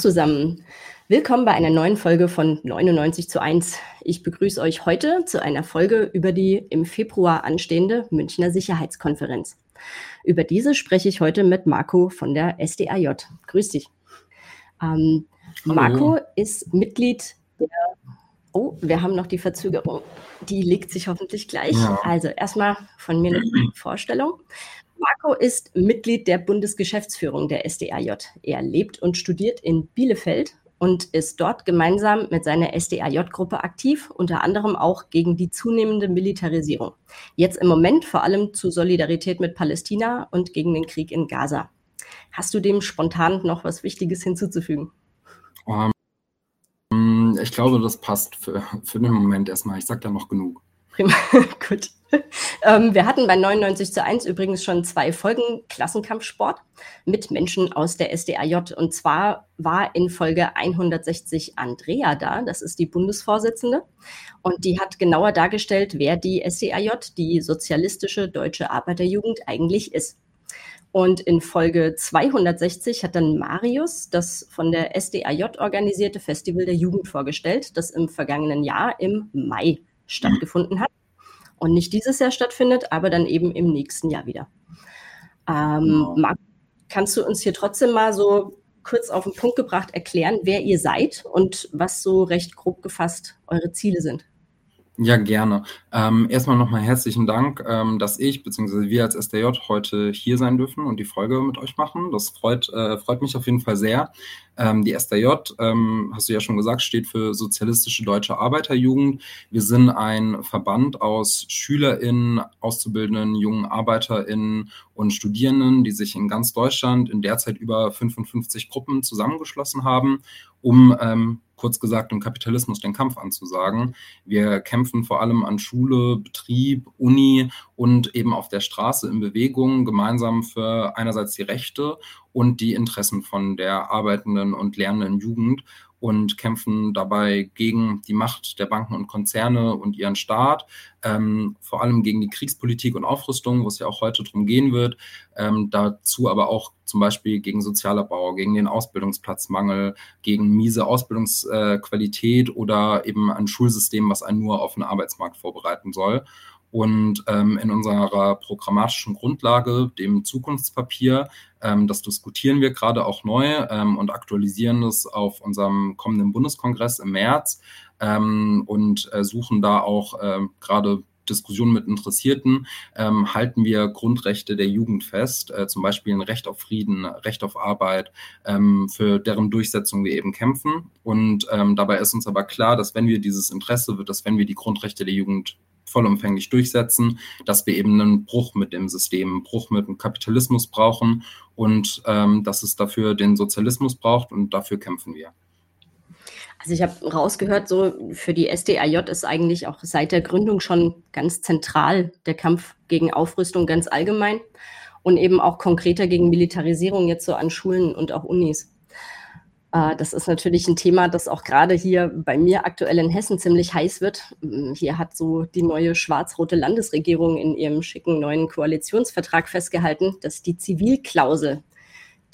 zusammen. Willkommen bei einer neuen Folge von 99 zu 1. Ich begrüße euch heute zu einer Folge über die im Februar anstehende Münchner Sicherheitskonferenz. Über diese spreche ich heute mit Marco von der SDAJ. Grüß dich. Ähm, Marco ist Mitglied der. Oh, wir haben noch die Verzögerung. Die legt sich hoffentlich gleich. Ja. Also erstmal von mir eine Vorstellung. Marco ist Mitglied der Bundesgeschäftsführung der SDAJ. Er lebt und studiert in Bielefeld und ist dort gemeinsam mit seiner SDAJ-Gruppe aktiv, unter anderem auch gegen die zunehmende Militarisierung. Jetzt im Moment vor allem zu Solidarität mit Palästina und gegen den Krieg in Gaza. Hast du dem spontan noch was Wichtiges hinzuzufügen? Um, ähm, ich glaube, das passt für, für den Moment erstmal. Ich sage da noch genug. Prima, gut. Ähm, wir hatten bei 99 zu 1 übrigens schon zwei Folgen Klassenkampfsport mit Menschen aus der SDAJ. Und zwar war in Folge 160 Andrea da, das ist die Bundesvorsitzende. Und die hat genauer dargestellt, wer die SDAJ, die Sozialistische Deutsche Arbeiterjugend, eigentlich ist. Und in Folge 260 hat dann Marius das von der SDAJ organisierte Festival der Jugend vorgestellt, das im vergangenen Jahr im Mai stattgefunden hat und nicht dieses Jahr stattfindet, aber dann eben im nächsten Jahr wieder. Ähm, genau. Marc, kannst du uns hier trotzdem mal so kurz auf den Punkt gebracht erklären, wer ihr seid und was so recht grob gefasst eure Ziele sind? Ja, gerne. Ähm, erstmal nochmal herzlichen Dank, ähm, dass ich bzw. wir als SDJ heute hier sein dürfen und die Folge mit euch machen. Das freut, äh, freut mich auf jeden Fall sehr. Ähm, die SDJ, ähm, hast du ja schon gesagt, steht für Sozialistische Deutsche Arbeiterjugend. Wir sind ein Verband aus SchülerInnen, Auszubildenden, jungen ArbeiterInnen und Studierenden, die sich in ganz Deutschland in derzeit über 55 Gruppen zusammengeschlossen haben, um ähm, kurz gesagt dem Kapitalismus den Kampf anzusagen. Wir kämpfen vor allem an Schule, Betrieb, Uni und eben auf der Straße in Bewegung gemeinsam für einerseits die Rechte und die Interessen von der arbeitenden und lernenden Jugend und kämpfen dabei gegen die Macht der Banken und Konzerne und ihren Staat, ähm, vor allem gegen die Kriegspolitik und Aufrüstung, wo es ja auch heute darum gehen wird, ähm, dazu aber auch zum Beispiel gegen Sozialabbau, gegen den Ausbildungsplatzmangel, gegen miese Ausbildungsqualität äh, oder eben ein Schulsystem, was einen nur auf den Arbeitsmarkt vorbereiten soll. Und ähm, in unserer programmatischen Grundlage, dem Zukunftspapier, ähm, das diskutieren wir gerade auch neu ähm, und aktualisieren es auf unserem kommenden Bundeskongress im März ähm, und äh, suchen da auch äh, gerade Diskussionen mit Interessierten, ähm, halten wir Grundrechte der Jugend fest, äh, zum Beispiel ein Recht auf Frieden, Recht auf Arbeit, ähm, für deren Durchsetzung wir eben kämpfen. Und ähm, dabei ist uns aber klar, dass wenn wir dieses Interesse, dass wenn wir die Grundrechte der Jugend vollumfänglich durchsetzen, dass wir eben einen Bruch mit dem System, einen Bruch mit dem Kapitalismus brauchen und ähm, dass es dafür den Sozialismus braucht und dafür kämpfen wir. Also ich habe rausgehört, so für die SDAJ ist eigentlich auch seit der Gründung schon ganz zentral der Kampf gegen Aufrüstung ganz allgemein und eben auch konkreter gegen Militarisierung jetzt so an Schulen und auch Unis. Äh, das ist natürlich ein Thema, das auch gerade hier bei mir aktuell in Hessen ziemlich heiß wird. Mm, hier hat so die neue schwarz-rote Landesregierung in ihrem schicken neuen Koalitionsvertrag festgehalten, dass die Zivilklausel,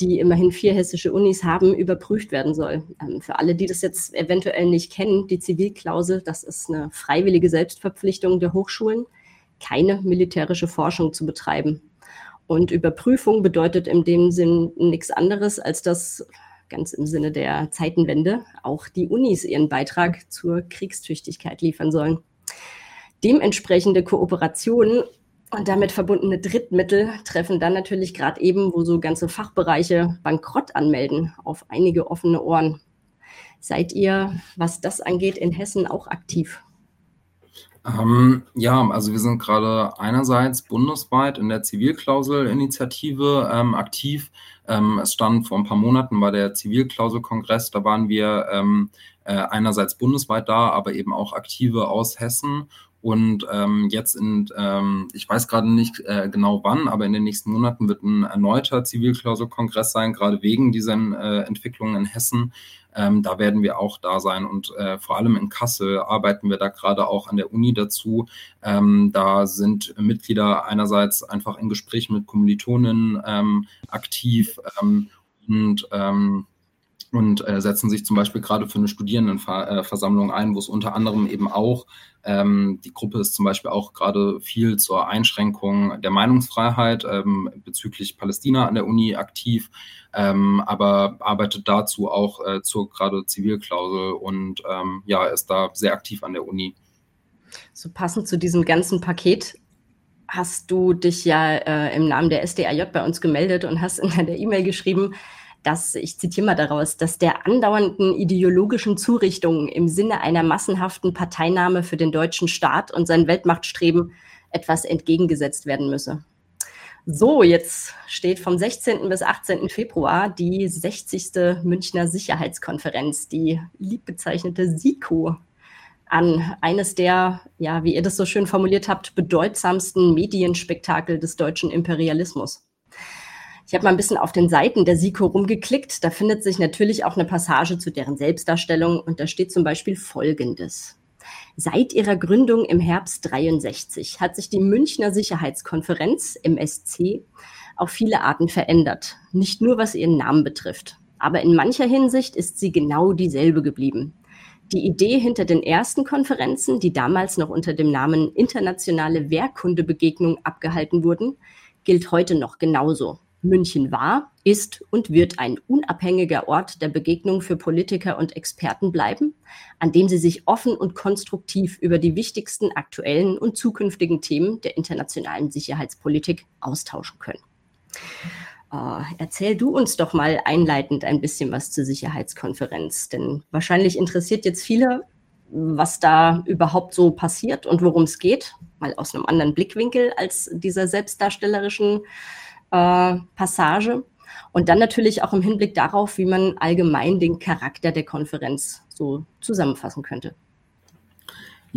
die immerhin vier hessische Unis haben, überprüft werden soll. Ähm, für alle, die das jetzt eventuell nicht kennen, die Zivilklausel, das ist eine freiwillige Selbstverpflichtung der Hochschulen, keine militärische Forschung zu betreiben. Und Überprüfung bedeutet in dem Sinn nichts anderes, als dass ganz im Sinne der Zeitenwende, auch die Unis ihren Beitrag zur Kriegstüchtigkeit liefern sollen. Dementsprechende Kooperationen und damit verbundene Drittmittel treffen dann natürlich gerade eben, wo so ganze Fachbereiche Bankrott anmelden, auf einige offene Ohren. Seid ihr, was das angeht, in Hessen auch aktiv? Ähm, ja, also wir sind gerade einerseits bundesweit in der Zivilklauselinitiative ähm, aktiv. Ähm, es stand vor ein paar Monaten bei der Zivilklauselkongress, da waren wir ähm, äh, einerseits bundesweit da, aber eben auch aktive aus Hessen. Und ähm, jetzt in, ähm, ich weiß gerade nicht äh, genau wann, aber in den nächsten Monaten wird ein erneuter Zivilklauselkongress sein, gerade wegen dieser äh, Entwicklungen in Hessen. Ähm, da werden wir auch da sein und äh, vor allem in Kassel arbeiten wir da gerade auch an der Uni dazu. Ähm, da sind Mitglieder einerseits einfach in Gespräch mit Kommilitonen ähm, aktiv ähm, und ähm, und äh, setzen sich zum Beispiel gerade für eine Studierendenversammlung ein, wo es unter anderem eben auch, ähm, die Gruppe ist zum Beispiel auch gerade viel zur Einschränkung der Meinungsfreiheit ähm, bezüglich Palästina an der Uni aktiv, ähm, aber arbeitet dazu auch äh, zur gerade Zivilklausel und ähm, ja, ist da sehr aktiv an der Uni. So passend zu diesem ganzen Paket hast du dich ja äh, im Namen der SDAJ bei uns gemeldet und hast in der E-Mail geschrieben, dass, ich zitiere mal daraus, dass der andauernden ideologischen Zurichtung im Sinne einer massenhaften Parteinahme für den deutschen Staat und sein Weltmachtstreben etwas entgegengesetzt werden müsse. So, jetzt steht vom 16. bis 18. Februar die 60. Münchner Sicherheitskonferenz, die liebbezeichnete SIKO, an. Eines der, ja, wie ihr das so schön formuliert habt, bedeutsamsten Medienspektakel des deutschen Imperialismus. Ich habe mal ein bisschen auf den Seiten der SIKO rumgeklickt. Da findet sich natürlich auch eine Passage zu deren Selbstdarstellung und da steht zum Beispiel Folgendes. Seit ihrer Gründung im Herbst 63 hat sich die Münchner Sicherheitskonferenz MSC auf viele Arten verändert. Nicht nur was ihren Namen betrifft. Aber in mancher Hinsicht ist sie genau dieselbe geblieben. Die Idee hinter den ersten Konferenzen, die damals noch unter dem Namen Internationale Wehrkundebegegnung abgehalten wurden, gilt heute noch genauso. München war, ist und wird ein unabhängiger Ort der Begegnung für Politiker und Experten bleiben, an dem sie sich offen und konstruktiv über die wichtigsten aktuellen und zukünftigen Themen der internationalen Sicherheitspolitik austauschen können. Uh, erzähl du uns doch mal einleitend ein bisschen was zur Sicherheitskonferenz, denn wahrscheinlich interessiert jetzt viele, was da überhaupt so passiert und worum es geht, mal aus einem anderen Blickwinkel als dieser selbstdarstellerischen äh, Passage. Und dann natürlich auch im Hinblick darauf, wie man allgemein den Charakter der Konferenz so zusammenfassen könnte.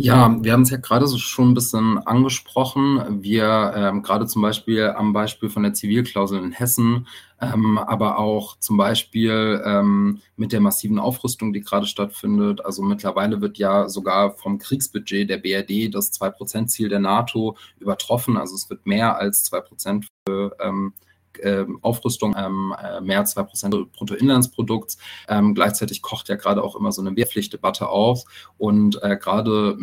Ja, wir haben es ja gerade so schon ein bisschen angesprochen. Wir ähm, gerade zum Beispiel am Beispiel von der Zivilklausel in Hessen, ähm, aber auch zum Beispiel ähm, mit der massiven Aufrüstung, die gerade stattfindet. Also mittlerweile wird ja sogar vom Kriegsbudget der BRD das 2-Prozent-Ziel der NATO übertroffen. Also es wird mehr als 2 Prozent für ähm, äh, Aufrüstung ähm, äh, mehr als 2% Bruttoinlandsprodukts. Ähm, gleichzeitig kocht ja gerade auch immer so eine Wehrpflichtdebatte auf und äh, gerade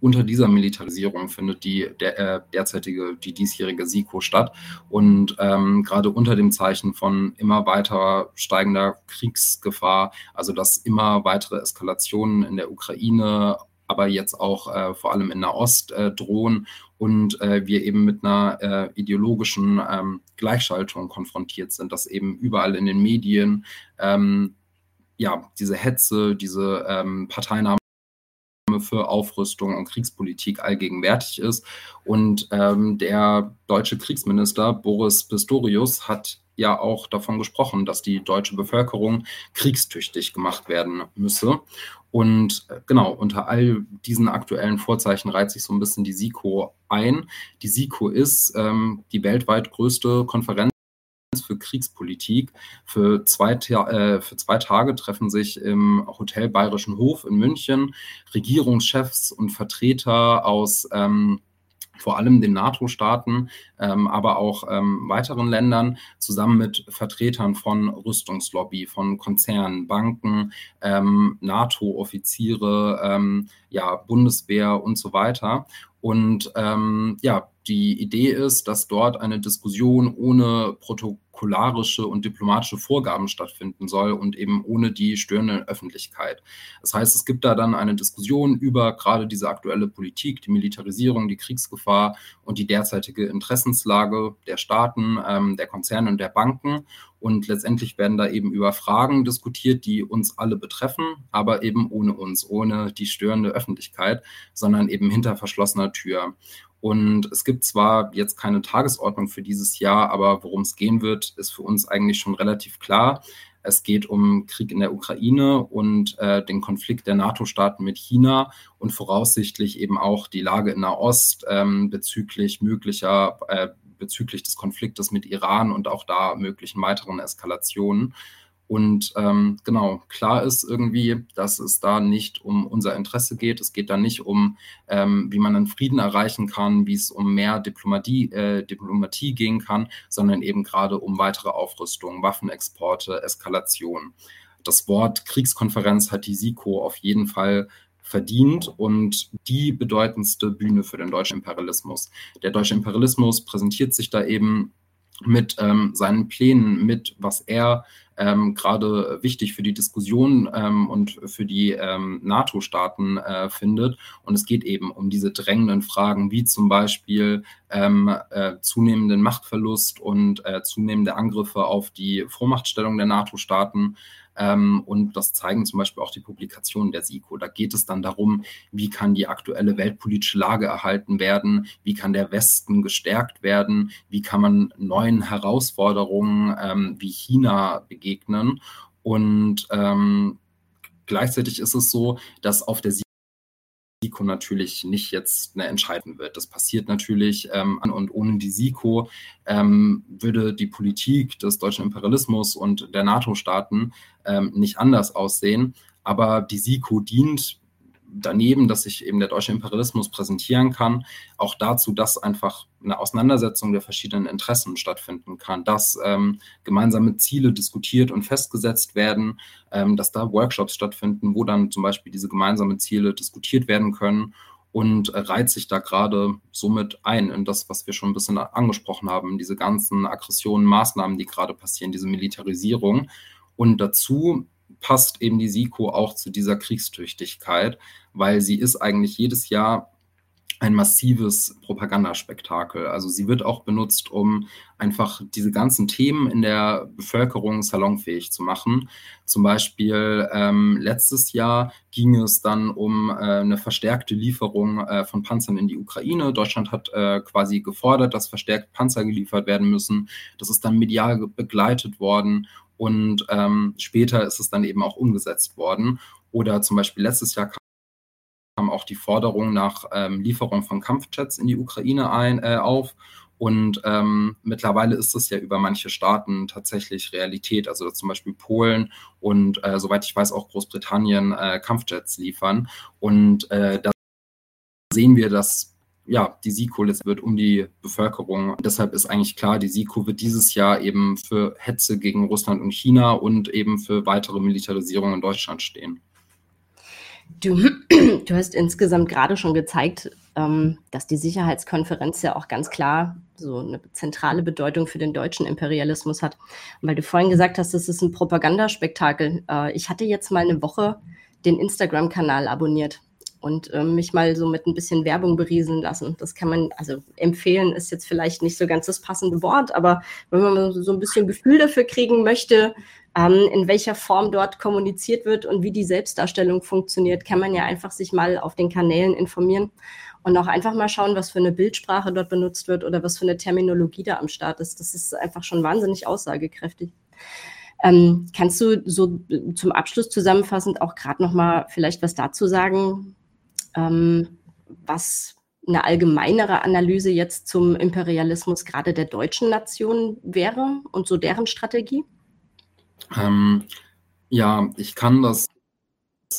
unter dieser Militarisierung findet die der, äh, derzeitige, die diesjährige SIKO statt. Und ähm, gerade unter dem Zeichen von immer weiter steigender Kriegsgefahr, also dass immer weitere Eskalationen in der Ukraine, aber jetzt auch äh, vor allem in Nahost äh, drohen und äh, wir eben mit einer äh, ideologischen ähm, Gleichschaltung konfrontiert sind, dass eben überall in den Medien ähm, ja diese Hetze, diese ähm, Parteinahme für Aufrüstung und Kriegspolitik allgegenwärtig ist. Und ähm, der deutsche Kriegsminister Boris Pistorius hat ja auch davon gesprochen, dass die deutsche Bevölkerung kriegstüchtig gemacht werden müsse. Und äh, genau, unter all diesen aktuellen Vorzeichen reiht sich so ein bisschen die SIKO ein. Die SIKO ist ähm, die weltweit größte Konferenz für Kriegspolitik. Für zwei, äh, für zwei Tage treffen sich im Hotel Bayerischen Hof in München Regierungschefs und Vertreter aus ähm, vor allem den NATO-Staaten, ähm, aber auch ähm, weiteren Ländern, zusammen mit Vertretern von Rüstungslobby, von Konzernen, Banken, ähm, NATO-Offiziere, ähm, ja, Bundeswehr und so weiter. Und ähm, ja, die Idee ist, dass dort eine Diskussion ohne protokollarische und diplomatische Vorgaben stattfinden soll und eben ohne die störende Öffentlichkeit. Das heißt, es gibt da dann eine Diskussion über gerade diese aktuelle Politik, die Militarisierung, die Kriegsgefahr und die derzeitige Interessenslage der Staaten, ähm, der Konzerne und der Banken. Und letztendlich werden da eben über Fragen diskutiert, die uns alle betreffen, aber eben ohne uns, ohne die störende Öffentlichkeit, sondern eben hinter verschlossener Tür. Und es gibt zwar jetzt keine Tagesordnung für dieses Jahr, aber worum es gehen wird, ist für uns eigentlich schon relativ klar. Es geht um Krieg in der Ukraine und äh, den Konflikt der NATO-Staaten mit China und voraussichtlich eben auch die Lage in Nahost ähm, bezüglich möglicher, äh, bezüglich des Konfliktes mit Iran und auch da möglichen weiteren Eskalationen. Und ähm, genau, klar ist irgendwie, dass es da nicht um unser Interesse geht. Es geht da nicht um, ähm, wie man einen Frieden erreichen kann, wie es um mehr Diplomatie, äh, Diplomatie gehen kann, sondern eben gerade um weitere Aufrüstung, Waffenexporte, Eskalation. das Wort Kriegskonferenz hat die SIKO auf jeden Fall verdient und die bedeutendste Bühne für den deutschen Imperialismus. Der deutsche Imperialismus präsentiert sich da eben mit ähm, seinen Plänen, mit was er ähm, gerade wichtig für die Diskussion ähm, und für die ähm, NATO-Staaten äh, findet. Und es geht eben um diese drängenden Fragen, wie zum Beispiel ähm, äh, zunehmenden Machtverlust und äh, zunehmende Angriffe auf die Vormachtstellung der NATO-Staaten. Ähm, und das zeigen zum Beispiel auch die Publikationen der SIKO. Da geht es dann darum, wie kann die aktuelle weltpolitische Lage erhalten werden, wie kann der Westen gestärkt werden, wie kann man neuen Herausforderungen ähm, wie China begegnen. Und ähm, gleichzeitig ist es so, dass auf der SIKO natürlich nicht jetzt eine Entscheidung wird. Das passiert natürlich ähm, und ohne die SIKO ähm, würde die Politik des deutschen Imperialismus und der NATO-Staaten ähm, nicht anders aussehen. Aber die SIKO dient daneben, dass sich eben der deutsche Imperialismus präsentieren kann, auch dazu, dass einfach eine Auseinandersetzung der verschiedenen Interessen stattfinden kann, dass ähm, gemeinsame Ziele diskutiert und festgesetzt werden, ähm, dass da Workshops stattfinden, wo dann zum Beispiel diese gemeinsamen Ziele diskutiert werden können und reiht sich da gerade somit ein in das, was wir schon ein bisschen angesprochen haben, diese ganzen Aggressionen, Maßnahmen, die gerade passieren, diese Militarisierung. Und dazu passt eben die SIKO auch zu dieser Kriegstüchtigkeit, weil sie ist eigentlich jedes Jahr ein massives Propagandaspektakel. Also sie wird auch benutzt, um einfach diese ganzen Themen in der Bevölkerung salonfähig zu machen. Zum Beispiel ähm, letztes Jahr ging es dann um äh, eine verstärkte Lieferung äh, von Panzern in die Ukraine. Deutschland hat äh, quasi gefordert, dass verstärkt Panzer geliefert werden müssen. Das ist dann medial begleitet worden und ähm, später ist es dann eben auch umgesetzt worden. Oder zum Beispiel letztes Jahr kam auch die Forderung nach ähm, Lieferung von Kampfjets in die Ukraine ein, äh, auf. Und ähm, mittlerweile ist es ja über manche Staaten tatsächlich Realität, also zum Beispiel Polen und äh, soweit ich weiß auch Großbritannien äh, Kampfjets liefern. Und äh, da sehen wir, dass ja, die SIKO wird um die Bevölkerung. Deshalb ist eigentlich klar, die SIKO wird dieses Jahr eben für Hetze gegen Russland und China und eben für weitere Militarisierung in Deutschland stehen. Du, du hast insgesamt gerade schon gezeigt, ähm, dass die Sicherheitskonferenz ja auch ganz klar so eine zentrale Bedeutung für den deutschen Imperialismus hat. Weil du vorhin gesagt hast, das ist ein Propagandaspektakel. Äh, ich hatte jetzt mal eine Woche den Instagram-Kanal abonniert und ähm, mich mal so mit ein bisschen Werbung berieseln lassen. Das kann man, also empfehlen ist jetzt vielleicht nicht so ganz das passende Wort, aber wenn man so ein bisschen Gefühl dafür kriegen möchte, ähm, in welcher Form dort kommuniziert wird und wie die Selbstdarstellung funktioniert, kann man ja einfach sich mal auf den Kanälen informieren und auch einfach mal schauen, was für eine Bildsprache dort benutzt wird oder was für eine Terminologie da am Start ist. Das ist einfach schon wahnsinnig aussagekräftig. Ähm, kannst du so zum Abschluss zusammenfassend auch gerade noch mal vielleicht was dazu sagen, ähm, was eine allgemeinere Analyse jetzt zum Imperialismus gerade der deutschen Nation wäre und so deren Strategie? Ähm, ja, ich kann das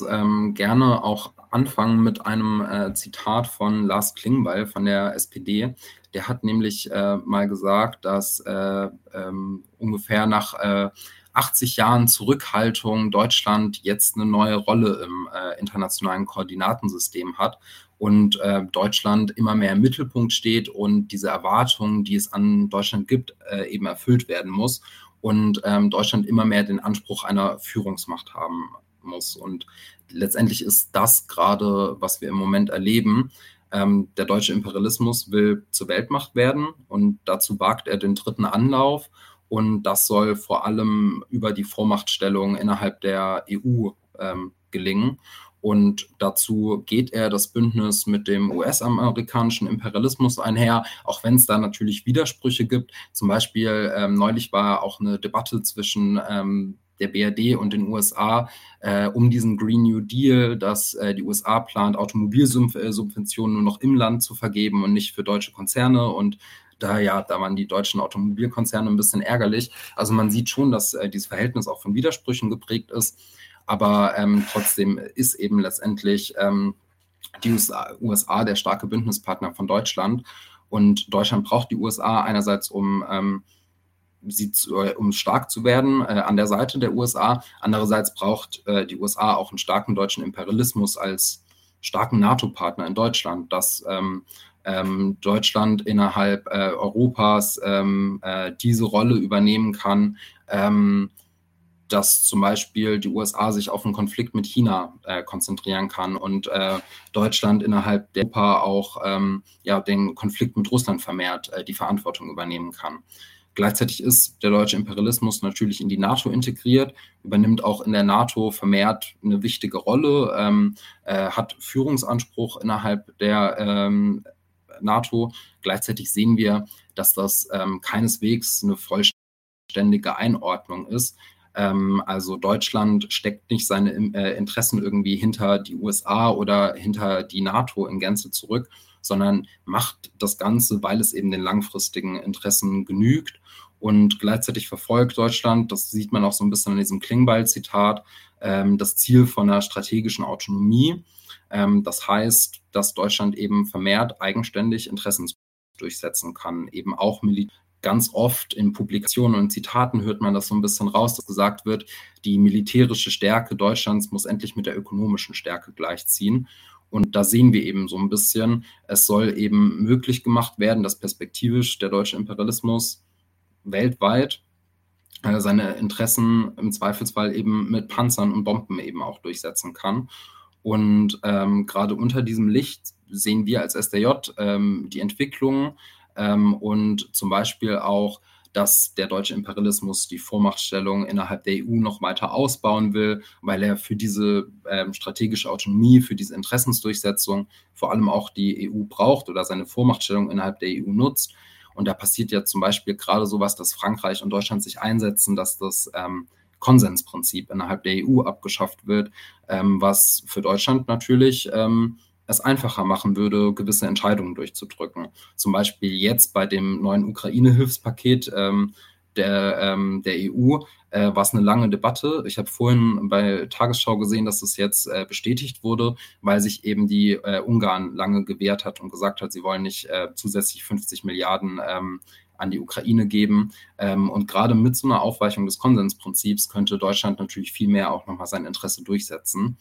ähm, gerne auch anfangen mit einem äh, Zitat von Lars Klingbeil von der SPD. Der hat nämlich äh, mal gesagt, dass äh, ähm, ungefähr nach äh, 80 Jahren Zurückhaltung Deutschland jetzt eine neue Rolle im äh, internationalen Koordinatensystem hat und äh, Deutschland immer mehr im Mittelpunkt steht und diese Erwartungen, die es an Deutschland gibt, äh, eben erfüllt werden muss und ähm, Deutschland immer mehr den Anspruch einer Führungsmacht haben muss. Und letztendlich ist das gerade, was wir im Moment erleben. Ähm, der deutsche Imperialismus will zur Weltmacht werden und dazu wagt er den dritten Anlauf und das soll vor allem über die Vormachtstellung innerhalb der EU ähm, gelingen. Und dazu geht er das Bündnis mit dem US-amerikanischen Imperialismus einher, auch wenn es da natürlich Widersprüche gibt. Zum Beispiel ähm, neulich war auch eine Debatte zwischen ähm, der BRD und den USA äh, um diesen Green New Deal, dass äh, die USA plant, Automobilsubventionen nur noch im Land zu vergeben und nicht für deutsche Konzerne. Und da ja, da waren die deutschen Automobilkonzerne ein bisschen ärgerlich. Also man sieht schon, dass äh, dieses Verhältnis auch von Widersprüchen geprägt ist. Aber ähm, trotzdem ist eben letztendlich ähm, die USA, USA, der starke Bündnispartner von Deutschland. Und Deutschland braucht die USA einerseits, um ähm, sie zu, äh, um stark zu werden äh, an der Seite der USA. Andererseits braucht äh, die USA auch einen starken deutschen Imperialismus als starken NATO-Partner in Deutschland, dass ähm, ähm, Deutschland innerhalb äh, Europas ähm, äh, diese Rolle übernehmen kann, ähm, dass zum Beispiel die USA sich auf einen Konflikt mit China äh, konzentrieren kann und äh, Deutschland innerhalb der Europa auch ähm, ja, den Konflikt mit Russland vermehrt äh, die Verantwortung übernehmen kann. Gleichzeitig ist der deutsche Imperialismus natürlich in die NATO integriert, übernimmt auch in der NATO vermehrt eine wichtige Rolle, ähm, äh, hat Führungsanspruch innerhalb der ähm, NATO. Gleichzeitig sehen wir, dass das ähm, keineswegs eine vollständige Einordnung ist. Ähm, also Deutschland steckt nicht seine äh, Interessen irgendwie hinter die USA oder hinter die NATO in Gänze zurück, sondern macht das Ganze, weil es eben den langfristigen Interessen genügt. Und gleichzeitig verfolgt Deutschland, das sieht man auch so ein bisschen in diesem Klingbeil-Zitat, ähm, das Ziel von einer strategischen Autonomie. Ähm, das heißt, dass Deutschland eben vermehrt eigenständig Interessen durchsetzen kann, eben auch militär ganz oft in Publikationen und Zitaten hört man das so ein bisschen raus, dass gesagt wird, die militärische Stärke Deutschlands muss endlich mit der ökonomischen Stärke gleichziehen. Und da sehen wir eben so ein bisschen, es soll eben möglich gemacht werden, dass perspektivisch der deutsche Imperialismus weltweit äh, seine Interessen im Zweifelsfall eben mit Panzern und Bomben eben auch durchsetzen kann. Und ähm, gerade unter diesem Licht sehen wir als SDJ ähm, die Entwicklung ähm, und zum Beispiel auch, dass der deutsche Imperialismus die Vormachtstellung innerhalb der EU noch weiter ausbauen will, weil er für diese ähm, strategische Autonomie, für diese Interessensdurchsetzung vor allem auch die EU braucht oder seine Vormachtstellung innerhalb der EU nutzt. Und da passiert ja zum Beispiel gerade sowas, dass Frankreich und Deutschland sich einsetzen, dass das ähm, Konsensprinzip innerhalb der EU abgeschafft wird, ähm, was für Deutschland natürlich ähm, es einfacher machen würde, gewisse Entscheidungen durchzudrücken. Zum Beispiel jetzt bei dem neuen Ukraine-Hilfspaket ähm, der, ähm, der EU äh, war es eine lange Debatte. Ich habe vorhin bei Tagesschau gesehen, dass das jetzt äh, bestätigt wurde, weil sich eben die äh, Ungarn lange gewehrt hat und gesagt hat, sie wollen nicht äh, zusätzlich 50 Milliarden ähm, an die Ukraine geben. Ähm, und gerade mit so einer Aufweichung des Konsensprinzips könnte Deutschland natürlich viel mehr auch nochmal sein Interesse durchsetzen.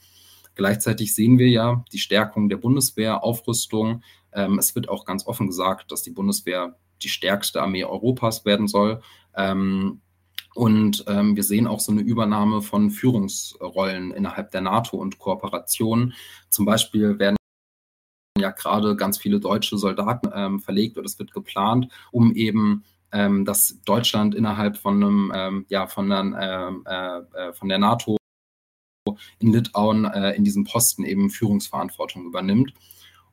Gleichzeitig sehen wir ja die Stärkung der Bundeswehr, Aufrüstung. Ähm, es wird auch ganz offen gesagt, dass die Bundeswehr die stärkste Armee Europas werden soll. Ähm, und ähm, wir sehen auch so eine Übernahme von Führungsrollen innerhalb der NATO und Kooperation. Zum Beispiel werden ja gerade ganz viele deutsche Soldaten ähm, verlegt oder es wird geplant, um eben ähm, dass Deutschland innerhalb von einem, ähm, ja, von, der, äh, äh, von der NATO in Litauen äh, in diesem Posten eben Führungsverantwortung übernimmt.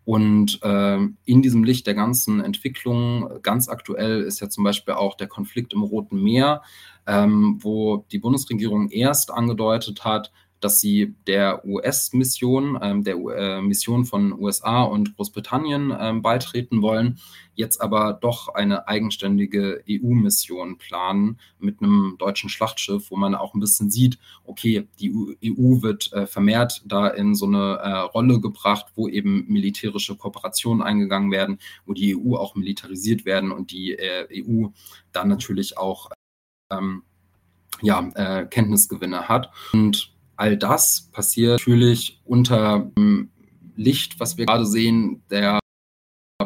Und äh, in diesem Licht der ganzen Entwicklung, ganz aktuell ist ja zum Beispiel auch der Konflikt im Roten Meer, ähm, wo die Bundesregierung erst angedeutet hat, dass sie der US-Mission, ähm, der äh, Mission von USA und Großbritannien ähm, beitreten wollen, jetzt aber doch eine eigenständige EU-Mission planen mit einem deutschen Schlachtschiff, wo man auch ein bisschen sieht, okay, die EU wird äh, vermehrt da in so eine äh, Rolle gebracht, wo eben militärische Kooperationen eingegangen werden, wo die EU auch militarisiert werden und die äh, EU dann natürlich auch ähm, ja, äh, Kenntnisgewinne hat. Und all das passiert natürlich unter dem Licht, was wir gerade sehen, der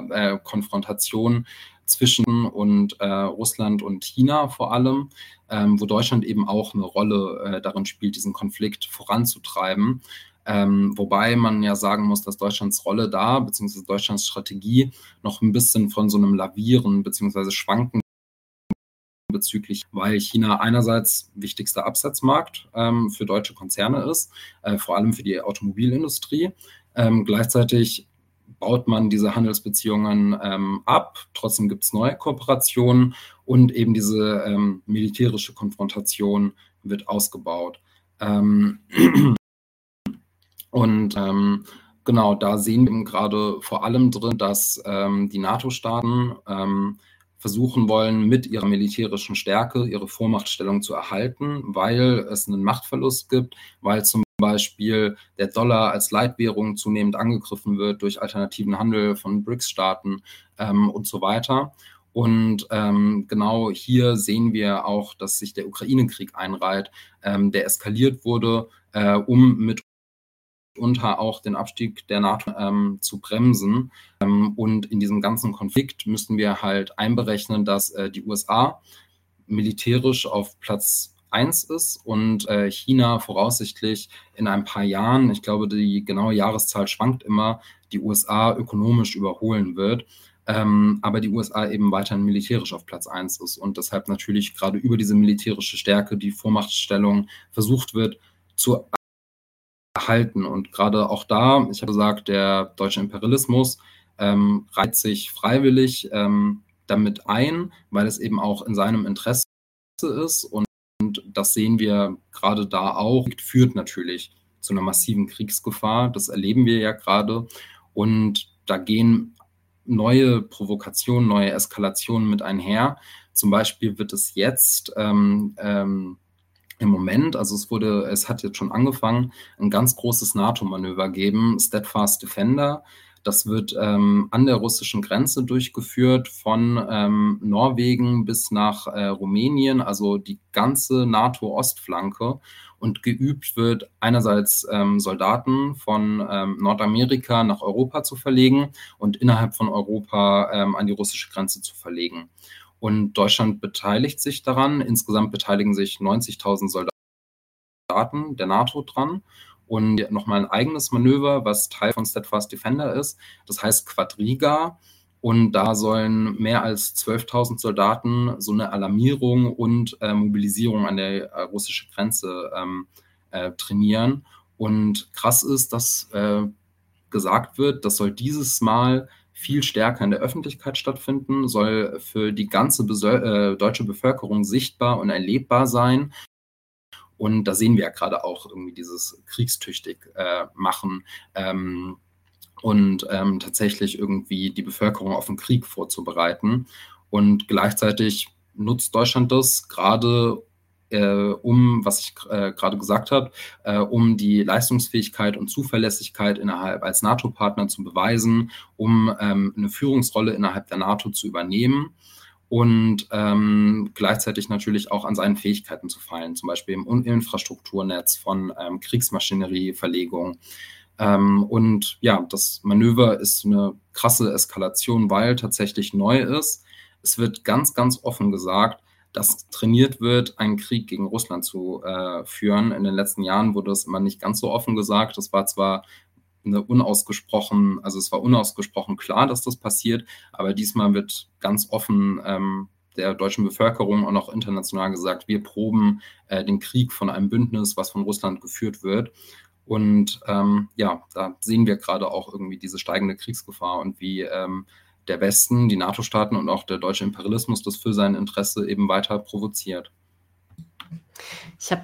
äh, Konfrontation zwischen und äh, Russland und China vor allem, ähm, wo Deutschland eben auch eine Rolle äh, darin spielt, diesen Konflikt voranzutreiben. Ähm, wobei man ja sagen muss, dass Deutschlands Rolle da, beziehungsweise Deutschlands Strategie noch ein bisschen von so einem Lavieren beziehungsweise Schwanken bezüglich, weil China einerseits wichtigster Absatzmarkt ähm, für deutsche Konzerne ist, äh, vor allem für die Automobilindustrie. Ähm, gleichzeitig baut man diese Handelsbeziehungen ähm, ab. Trotzdem gibt es neue Kooperationen und eben diese ähm, militärische Konfrontation wird ausgebaut. Ähm, und ähm, genau, da sehen wir gerade vor allem drin, dass die NATO-Staaten versuchen wollen, mit ihrer militärischen Stärke ihre Vormachtstellung zu erhalten, weil es einen Machtverlust gibt, weil zum Beispiel der Dollar als Leitwährung zunehmend angegriffen wird durch alternativen Handel von BRICS-Staaten ähm, und so weiter. Und ähm, genau hier sehen wir auch, dass sich der Ukraine-Krieg einreiht, ähm, der eskaliert wurde, äh, um mit unter auch den Abstieg der NATO ähm, zu bremsen. Ähm, und in diesem ganzen Konflikt müssen wir halt einberechnen, dass äh, die USA militärisch auf Platz 1 ist und äh, China voraussichtlich in ein paar Jahren, ich glaube, die genaue Jahreszahl schwankt immer, die USA ökonomisch überholen wird. Ähm, aber die USA eben weiterhin militärisch auf Platz 1 ist und deshalb natürlich gerade über diese militärische Stärke die Vormachtstellung versucht wird zu erhalten. Und gerade auch da, ich habe gesagt, der deutsche Imperialismus ähm, reiht sich freiwillig ähm, damit ein, weil es eben auch in seinem Interesse ist. Und, und das sehen wir gerade da auch, führt natürlich zu einer massiven Kriegsgefahr. Das erleben wir ja gerade. Und da gehen neue Provokationen, neue Eskalationen mit einher. Zum Beispiel wird es jetzt ähm, ähm, im Moment, also es wurde, es hat jetzt schon angefangen, ein ganz großes NATO-Manöver geben, Steadfast Defender. Das wird ähm, an der russischen Grenze durchgeführt, von ähm, Norwegen bis nach äh, Rumänien, also die ganze NATO-Ostflanke. Und geübt wird einerseits ähm, Soldaten von ähm, Nordamerika nach Europa zu verlegen und innerhalb von Europa ähm, an die russische Grenze zu verlegen. Und Deutschland beteiligt sich daran. Insgesamt beteiligen sich 90.000 Soldaten der NATO dran. Und nochmal ein eigenes Manöver, was Teil von Steadfast Defender ist. Das heißt Quadriga. Und da sollen mehr als 12.000 Soldaten so eine Alarmierung und äh, Mobilisierung an der äh, russischen Grenze ähm, äh, trainieren. Und krass ist, dass äh, gesagt wird, das soll dieses Mal viel stärker in der Öffentlichkeit stattfinden, soll für die ganze Besö äh, deutsche Bevölkerung sichtbar und erlebbar sein. Und da sehen wir ja gerade auch irgendwie dieses kriegstüchtig äh, machen ähm, und ähm, tatsächlich irgendwie die Bevölkerung auf den Krieg vorzubereiten. Und gleichzeitig nutzt Deutschland das gerade um, was ich äh, gerade gesagt habe, äh, um die Leistungsfähigkeit und Zuverlässigkeit innerhalb als NATO-Partner zu beweisen, um ähm, eine Führungsrolle innerhalb der NATO zu übernehmen und ähm, gleichzeitig natürlich auch an seinen Fähigkeiten zu feilen, zum Beispiel im Infrastrukturnetz von ähm, Kriegsmaschinerieverlegung. Ähm, und ja, das Manöver ist eine krasse Eskalation, weil tatsächlich neu ist. Es wird ganz, ganz offen gesagt, dass trainiert wird, einen Krieg gegen Russland zu äh, führen. In den letzten Jahren wurde es immer nicht ganz so offen gesagt. Das war zwar eine unausgesprochen, also es war unausgesprochen klar, dass das passiert, aber diesmal wird ganz offen ähm, der deutschen Bevölkerung und auch international gesagt, wir proben äh, den Krieg von einem Bündnis, was von Russland geführt wird. Und ähm, ja, da sehen wir gerade auch irgendwie diese steigende Kriegsgefahr und wie ähm, der Westen, die NATO-Staaten und auch der deutsche Imperialismus das für sein Interesse eben weiter provoziert. Ich habe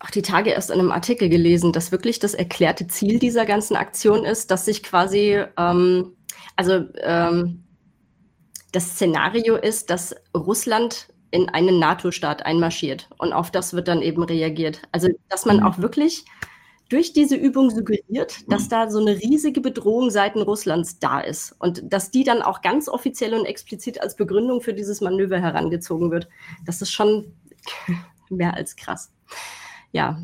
auch die Tage erst in einem Artikel gelesen, dass wirklich das erklärte Ziel dieser ganzen Aktion ist, dass sich quasi, ähm, also ähm, das Szenario ist, dass Russland in einen NATO-Staat einmarschiert und auf das wird dann eben reagiert. Also dass man mhm. auch wirklich durch diese Übung suggeriert, dass da so eine riesige Bedrohung seitens Russlands da ist und dass die dann auch ganz offiziell und explizit als Begründung für dieses Manöver herangezogen wird. Das ist schon mehr als krass. Ja.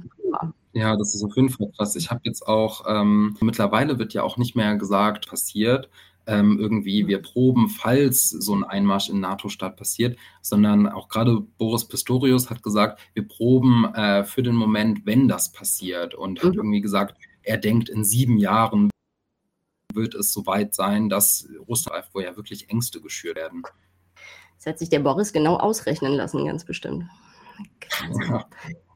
Ja, das ist auf jeden Fall krass. Ich habe jetzt auch, ähm, mittlerweile wird ja auch nicht mehr gesagt, passiert, ähm, irgendwie wir proben, falls so ein Einmarsch in NATO-Staat passiert, sondern auch gerade Boris Pistorius hat gesagt, wir proben äh, für den Moment, wenn das passiert und mhm. hat irgendwie gesagt, er denkt, in sieben Jahren wird es soweit sein, dass Russland, wo ja wirklich Ängste geschürt werden. Das hat sich der Boris genau ausrechnen lassen, ganz bestimmt. Ja.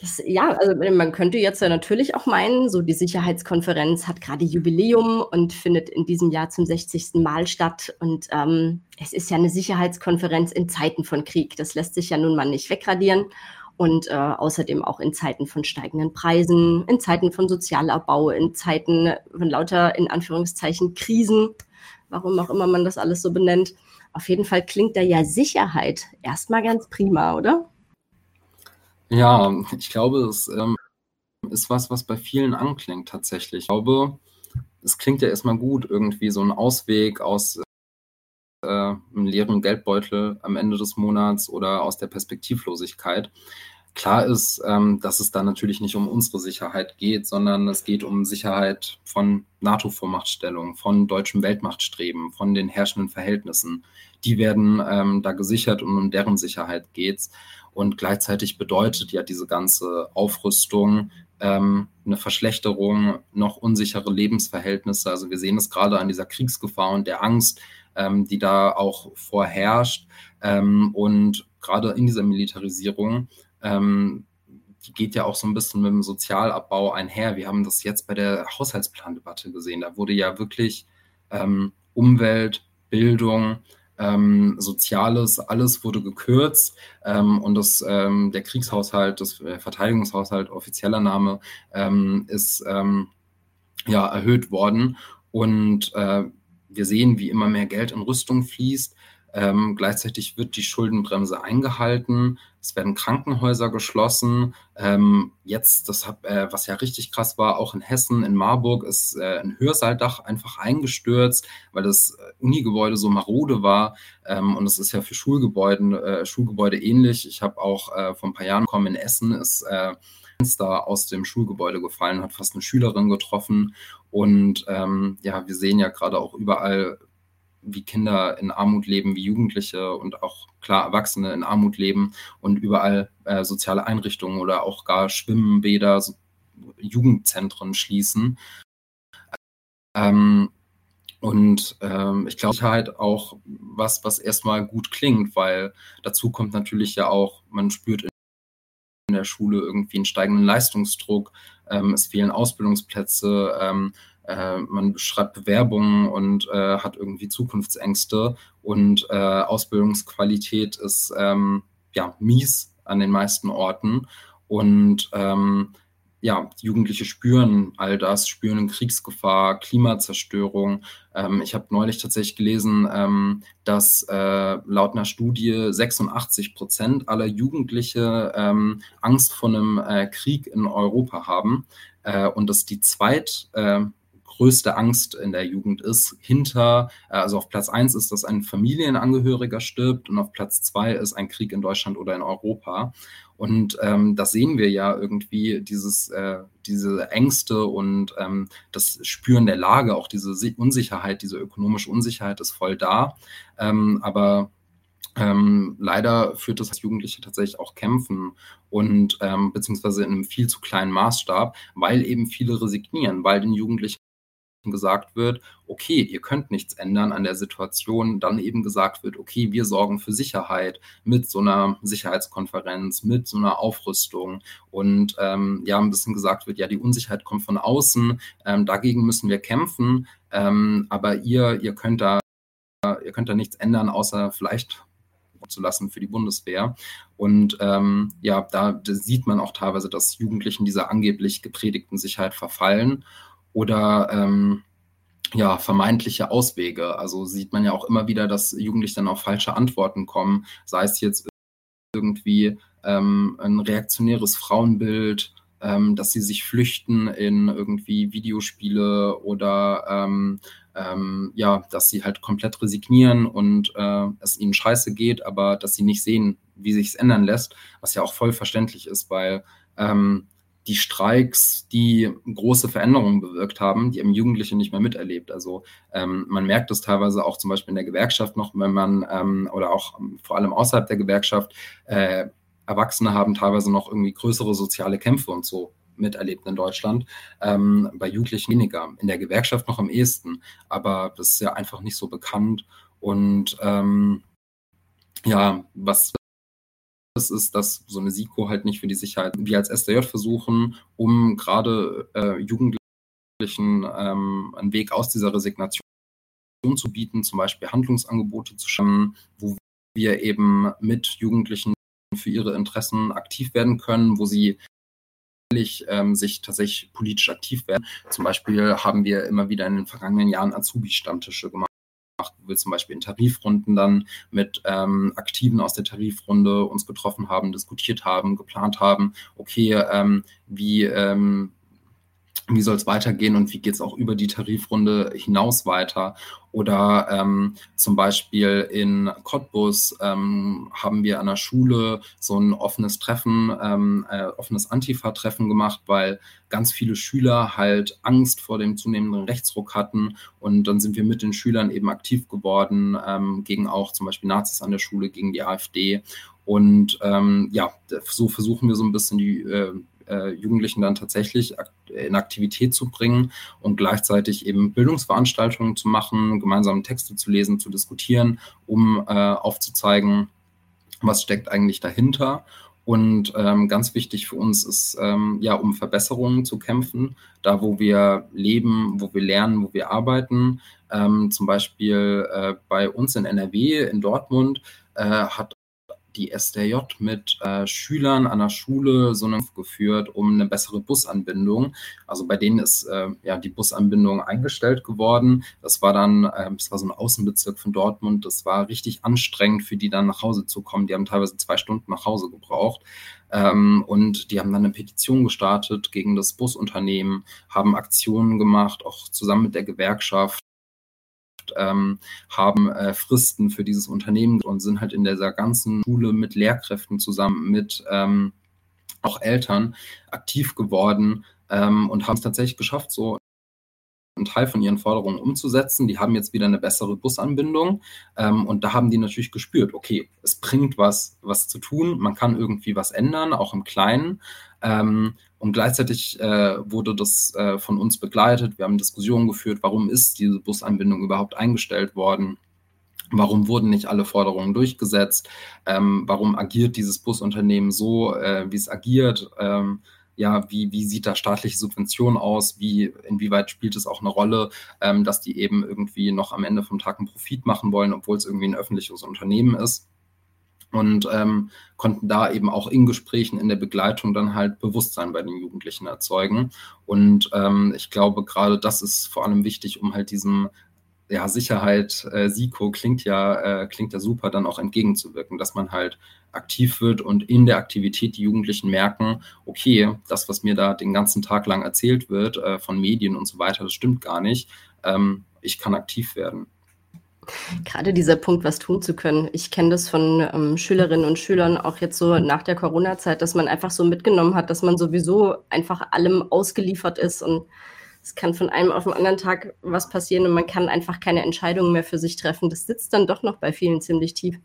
Das, ja, also man könnte jetzt ja natürlich auch meinen, so die Sicherheitskonferenz hat gerade Jubiläum und findet in diesem Jahr zum 60. Mal statt. Und ähm, es ist ja eine Sicherheitskonferenz in Zeiten von Krieg. Das lässt sich ja nun mal nicht wegradieren. Und äh, außerdem auch in Zeiten von steigenden Preisen, in Zeiten von Sozialabbau, in Zeiten von lauter, in Anführungszeichen, Krisen, warum auch immer man das alles so benennt. Auf jeden Fall klingt da ja Sicherheit erstmal ganz prima, oder? Ja, ich glaube, es ähm, ist was, was bei vielen anklingt tatsächlich. Ich glaube, es klingt ja erstmal gut, irgendwie so ein Ausweg aus äh, einem leeren Geldbeutel am Ende des Monats oder aus der Perspektivlosigkeit. Klar ist, ähm, dass es da natürlich nicht um unsere Sicherheit geht, sondern es geht um Sicherheit von NATO-Vormachtstellung, von deutschem Weltmachtstreben, von den herrschenden Verhältnissen. Die werden ähm, da gesichert und um deren Sicherheit geht's. Und gleichzeitig bedeutet ja diese ganze Aufrüstung ähm, eine Verschlechterung, noch unsichere Lebensverhältnisse. Also wir sehen es gerade an dieser Kriegsgefahr und der Angst, ähm, die da auch vorherrscht. Ähm, und gerade in dieser Militarisierung ähm, die geht ja auch so ein bisschen mit dem Sozialabbau einher. Wir haben das jetzt bei der Haushaltsplandebatte gesehen. Da wurde ja wirklich ähm, Umwelt, Bildung, ähm, Soziales, alles wurde gekürzt ähm, und das, ähm, der Kriegshaushalt, das äh, Verteidigungshaushalt, offizieller Name, ähm, ist ähm, ja erhöht worden. Und äh, wir sehen, wie immer mehr Geld in Rüstung fließt. Ähm, gleichzeitig wird die Schuldenbremse eingehalten. Es werden Krankenhäuser geschlossen. Ähm, jetzt, das hab, äh, was ja richtig krass war, auch in Hessen, in Marburg ist äh, ein Hörsaaldach einfach eingestürzt, weil das äh, Unigebäude so marode war. Ähm, und es ist ja für Schulgebäuden, äh, Schulgebäude ähnlich. Ich habe auch äh, vor ein paar Jahren kommen in Essen ist äh, Fenster aus dem Schulgebäude gefallen, hat fast eine Schülerin getroffen. Und ähm, ja, wir sehen ja gerade auch überall wie Kinder in Armut leben, wie Jugendliche und auch klar Erwachsene in Armut leben und überall äh, soziale Einrichtungen oder auch gar Schwimmbäder, so Jugendzentren schließen. Ähm, und ähm, ich glaube, Sicherheit auch was, was erstmal gut klingt, weil dazu kommt natürlich ja auch, man spürt in der Schule irgendwie einen steigenden Leistungsdruck, ähm, es fehlen Ausbildungsplätze, ähm, äh, man schreibt Bewerbungen und äh, hat irgendwie Zukunftsängste und äh, Ausbildungsqualität ist ähm, ja mies an den meisten Orten. Und ähm, ja, Jugendliche spüren all das, spüren Kriegsgefahr, Klimazerstörung. Ähm, ich habe neulich tatsächlich gelesen, ähm, dass äh, laut einer Studie 86 Prozent aller Jugendliche ähm, Angst vor einem äh, Krieg in Europa haben äh, und dass die zweit äh, größte Angst in der Jugend ist. Hinter, äh, also auf Platz eins ist, dass ein Familienangehöriger stirbt und auf Platz zwei ist ein Krieg in Deutschland oder in Europa. Und ähm, das sehen wir ja irgendwie, dieses, äh, diese Ängste und ähm, das Spüren der Lage, auch diese Unsicherheit, diese ökonomische Unsicherheit ist voll da. Ähm, aber ähm, leider führt das, dass Jugendliche tatsächlich auch kämpfen und ähm, beziehungsweise in einem viel zu kleinen Maßstab, weil eben viele resignieren, weil den Jugendlichen gesagt wird, okay, ihr könnt nichts ändern an der Situation, dann eben gesagt wird, okay, wir sorgen für Sicherheit mit so einer Sicherheitskonferenz, mit so einer Aufrüstung und ähm, ja, ein bisschen gesagt wird, ja, die Unsicherheit kommt von außen, ähm, dagegen müssen wir kämpfen, ähm, aber ihr, ihr könnt da, ihr könnt da nichts ändern, außer vielleicht zu lassen für die Bundeswehr. Und ähm, ja, da, da sieht man auch teilweise, dass Jugendlichen dieser angeblich gepredigten Sicherheit verfallen oder ähm, ja, vermeintliche Auswege. Also sieht man ja auch immer wieder, dass Jugendliche dann auf falsche Antworten kommen, sei es jetzt irgendwie ähm, ein reaktionäres Frauenbild, ähm, dass sie sich flüchten in irgendwie Videospiele oder ähm, ähm, ja, dass sie halt komplett resignieren und äh, es ihnen scheiße geht, aber dass sie nicht sehen, wie sich es ändern lässt, was ja auch voll verständlich ist, weil ähm, die Streiks, die große Veränderungen bewirkt haben, die haben Jugendliche nicht mehr miterlebt. Also ähm, man merkt es teilweise auch zum Beispiel in der Gewerkschaft noch, wenn man ähm, oder auch ähm, vor allem außerhalb der Gewerkschaft, äh, Erwachsene haben teilweise noch irgendwie größere soziale Kämpfe und so miterlebt in Deutschland. Ähm, bei Jugendlichen weniger. In der Gewerkschaft noch am ehesten. Aber das ist ja einfach nicht so bekannt. Und ähm, ja, was, ist, dass so eine SIKO halt nicht für die Sicherheit wir als SDJ versuchen, um gerade äh, Jugendlichen ähm, einen Weg aus dieser Resignation zu bieten, zum Beispiel Handlungsangebote zu schaffen, wo wir eben mit Jugendlichen für ihre Interessen aktiv werden können, wo sie ähm, sich tatsächlich politisch aktiv werden. Zum Beispiel haben wir immer wieder in den vergangenen Jahren Azubi-Stammtische gemacht wo wir zum Beispiel in Tarifrunden dann mit ähm, Aktiven aus der Tarifrunde uns getroffen haben, diskutiert haben, geplant haben, okay, ähm, wie, ähm, wie soll es weitergehen und wie geht es auch über die Tarifrunde hinaus weiter. Oder ähm, zum Beispiel in Cottbus ähm, haben wir an der Schule so ein offenes Treffen, ähm, äh, offenes Antifa-Treffen gemacht, weil ganz viele Schüler halt Angst vor dem zunehmenden Rechtsruck hatten. Und dann sind wir mit den Schülern eben aktiv geworden, ähm, gegen auch zum Beispiel Nazis an der Schule, gegen die AfD. Und ähm, ja, so versuchen wir so ein bisschen die äh, äh, Jugendlichen dann tatsächlich in Aktivität zu bringen und gleichzeitig eben Bildungsveranstaltungen zu machen, gemeinsame Texte zu lesen, zu diskutieren, um äh, aufzuzeigen, was steckt eigentlich dahinter. Und ähm, ganz wichtig für uns ist, ähm, ja, um Verbesserungen zu kämpfen, da wo wir leben, wo wir lernen, wo wir arbeiten. Ähm, zum Beispiel äh, bei uns in NRW, in Dortmund, äh, hat die SDJ mit äh, Schülern an der Schule so eine geführt, um eine bessere Busanbindung. Also bei denen ist äh, ja die Busanbindung eingestellt geworden. Das war dann, äh, das war so ein Außenbezirk von Dortmund. Das war richtig anstrengend für die dann nach Hause zu kommen. Die haben teilweise zwei Stunden nach Hause gebraucht. Ähm, und die haben dann eine Petition gestartet gegen das Busunternehmen, haben Aktionen gemacht, auch zusammen mit der Gewerkschaft ähm, haben äh, Fristen für dieses Unternehmen und sind halt in dieser ganzen Schule mit Lehrkräften zusammen, mit ähm, auch Eltern aktiv geworden ähm, und haben es tatsächlich geschafft, so einen Teil von ihren Forderungen umzusetzen. Die haben jetzt wieder eine bessere Busanbindung ähm, und da haben die natürlich gespürt, okay, es bringt was, was zu tun, man kann irgendwie was ändern, auch im Kleinen. Ähm, und gleichzeitig äh, wurde das äh, von uns begleitet. Wir haben Diskussionen geführt, warum ist diese Busanbindung überhaupt eingestellt worden? Warum wurden nicht alle Forderungen durchgesetzt? Ähm, warum agiert dieses Busunternehmen so, äh, wie es agiert? Ähm, ja, wie, wie sieht da staatliche Subvention aus? Wie, inwieweit spielt es auch eine Rolle, ähm, dass die eben irgendwie noch am Ende vom Tag einen Profit machen wollen, obwohl es irgendwie ein öffentliches Unternehmen ist? und ähm, konnten da eben auch in Gesprächen, in der Begleitung dann halt Bewusstsein bei den Jugendlichen erzeugen. Und ähm, ich glaube, gerade das ist vor allem wichtig, um halt diesem ja, Sicherheit, äh, SIKO klingt ja, äh, klingt ja super, dann auch entgegenzuwirken, dass man halt aktiv wird und in der Aktivität die Jugendlichen merken, okay, das, was mir da den ganzen Tag lang erzählt wird äh, von Medien und so weiter, das stimmt gar nicht. Ähm, ich kann aktiv werden. Gerade dieser Punkt, was tun zu können. Ich kenne das von ähm, Schülerinnen und Schülern auch jetzt so nach der Corona-Zeit, dass man einfach so mitgenommen hat, dass man sowieso einfach allem ausgeliefert ist und es kann von einem auf den anderen Tag was passieren und man kann einfach keine Entscheidungen mehr für sich treffen. Das sitzt dann doch noch bei vielen ziemlich tief.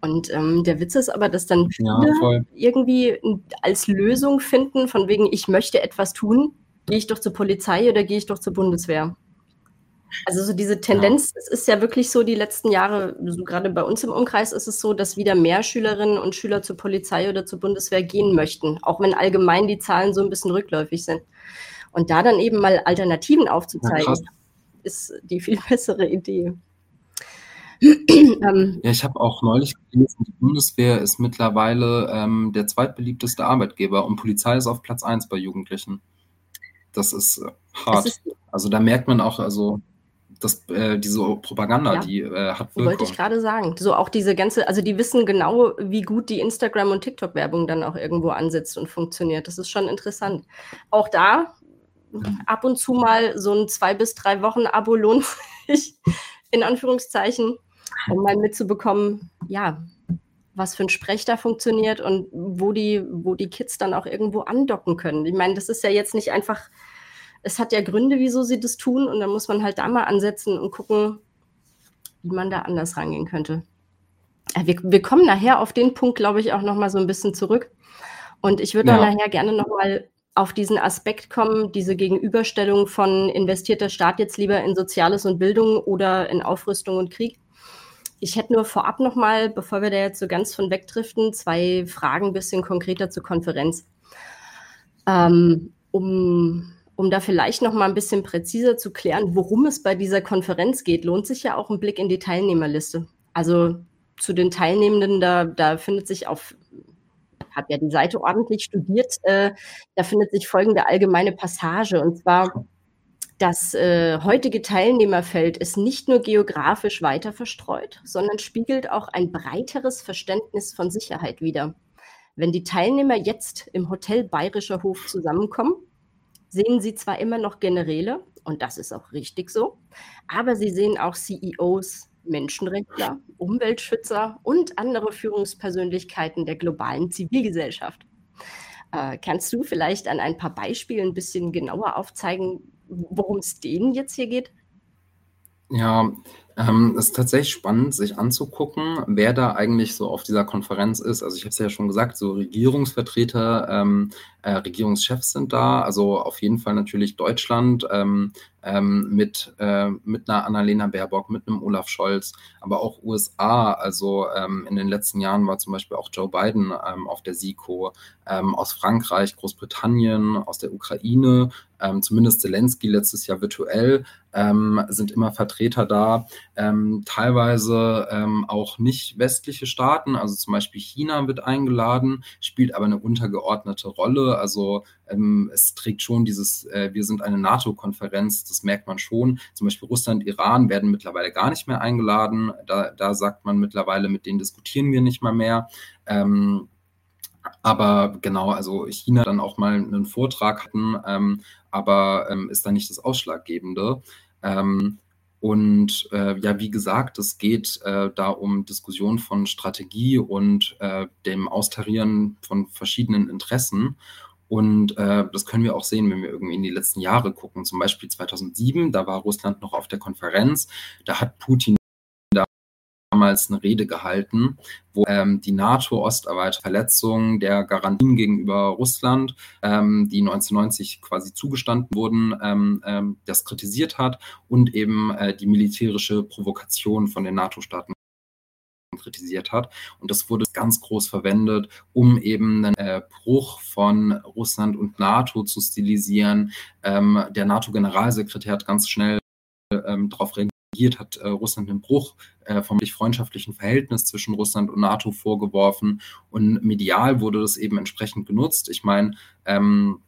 Und ähm, der Witz ist aber, dass dann viele ja, irgendwie als Lösung finden, von wegen, ich möchte etwas tun, gehe ich doch zur Polizei oder gehe ich doch zur Bundeswehr. Also so diese Tendenz, ja. es ist ja wirklich so die letzten Jahre, so gerade bei uns im Umkreis ist es so, dass wieder mehr Schülerinnen und Schüler zur Polizei oder zur Bundeswehr gehen möchten, auch wenn allgemein die Zahlen so ein bisschen rückläufig sind. Und da dann eben mal Alternativen aufzuzeigen, ja, ist die viel bessere Idee. Ähm. ja, ich habe auch neulich gelesen, die Bundeswehr ist mittlerweile ähm, der zweitbeliebteste Arbeitgeber und Polizei ist auf Platz 1 bei Jugendlichen. Das ist äh, hart. Ist also da merkt man auch, also das, äh, diese Propaganda, ja. die äh, hat Wirkung. Wollte ich gerade sagen. So auch diese ganze, also die wissen genau, wie gut die Instagram- und TikTok-Werbung dann auch irgendwo ansetzt und funktioniert. Das ist schon interessant. Auch da ab und zu mal so ein zwei bis drei Wochen Abo lohnt sich, in Anführungszeichen, um mal mitzubekommen, ja, was für ein Sprech da funktioniert und wo die, wo die Kids dann auch irgendwo andocken können. Ich meine, das ist ja jetzt nicht einfach es hat ja Gründe, wieso sie das tun und dann muss man halt da mal ansetzen und gucken, wie man da anders rangehen könnte. Wir, wir kommen nachher auf den Punkt, glaube ich, auch noch mal so ein bisschen zurück. Und ich würde ja. dann nachher gerne noch mal auf diesen Aspekt kommen, diese Gegenüberstellung von investiert der Staat jetzt lieber in Soziales und Bildung oder in Aufrüstung und Krieg. Ich hätte nur vorab noch mal, bevor wir da jetzt so ganz von wegdriften, zwei Fragen ein bisschen konkreter zur Konferenz. Ähm, um um da vielleicht noch mal ein bisschen präziser zu klären, worum es bei dieser Konferenz geht, lohnt sich ja auch ein Blick in die Teilnehmerliste. Also zu den Teilnehmenden, da, da findet sich auf, habe ja die Seite ordentlich studiert, äh, da findet sich folgende allgemeine Passage und zwar das äh, heutige Teilnehmerfeld ist nicht nur geografisch weiter verstreut, sondern spiegelt auch ein breiteres Verständnis von Sicherheit wider. Wenn die Teilnehmer jetzt im Hotel Bayerischer Hof zusammenkommen, sehen sie zwar immer noch Generäle, und das ist auch richtig so, aber sie sehen auch CEOs, Menschenrechtler, Umweltschützer und andere Führungspersönlichkeiten der globalen Zivilgesellschaft. Äh, kannst du vielleicht an ein paar Beispielen ein bisschen genauer aufzeigen, worum es denen jetzt hier geht? Ja, ähm, es ist tatsächlich spannend, sich anzugucken, wer da eigentlich so auf dieser Konferenz ist. Also ich habe es ja schon gesagt, so Regierungsvertreter, ähm, äh, Regierungschefs sind da. Also auf jeden Fall natürlich Deutschland ähm, ähm, mit, äh, mit einer Annalena Baerbock, mit einem Olaf Scholz, aber auch USA. Also ähm, in den letzten Jahren war zum Beispiel auch Joe Biden ähm, auf der SIKO, ähm, aus Frankreich, Großbritannien, aus der Ukraine, ähm, zumindest Zelensky letztes Jahr virtuell, ähm, sind immer Vertreter da teilweise auch nicht westliche Staaten, also zum Beispiel China wird eingeladen, spielt aber eine untergeordnete Rolle. Also ähm, es trägt schon dieses, äh, wir sind eine NATO-Konferenz, das merkt man schon. Zum Beispiel Russland, Iran werden mittlerweile gar nicht mehr eingeladen. Da, da sagt man mittlerweile, mit denen diskutieren wir nicht mal mehr. Ähm, aber genau, also China dann auch mal einen Vortrag hatten, ähm, aber ähm, ist da nicht das Ausschlaggebende. Ähm, und äh, ja, wie gesagt, es geht äh, da um Diskussion von Strategie und äh, dem Austarieren von verschiedenen Interessen. Und äh, das können wir auch sehen, wenn wir irgendwie in die letzten Jahre gucken. Zum Beispiel 2007, da war Russland noch auf der Konferenz. Da hat Putin damals eine Rede gehalten, wo ähm, die NATO-Osterweiterung Verletzungen der Garantien gegenüber Russland, ähm, die 1990 quasi zugestanden wurden, ähm, ähm, das kritisiert hat und eben äh, die militärische Provokation von den NATO-Staaten kritisiert hat. Und das wurde ganz groß verwendet, um eben einen äh, Bruch von Russland und NATO zu stilisieren. Ähm, der NATO-Generalsekretär hat ganz schnell ähm, darauf reagiert hat äh, Russland den Bruch äh, vom freundschaftlichen Verhältnis zwischen Russland und NATO vorgeworfen und medial wurde das eben entsprechend genutzt. Ich meine, ähm,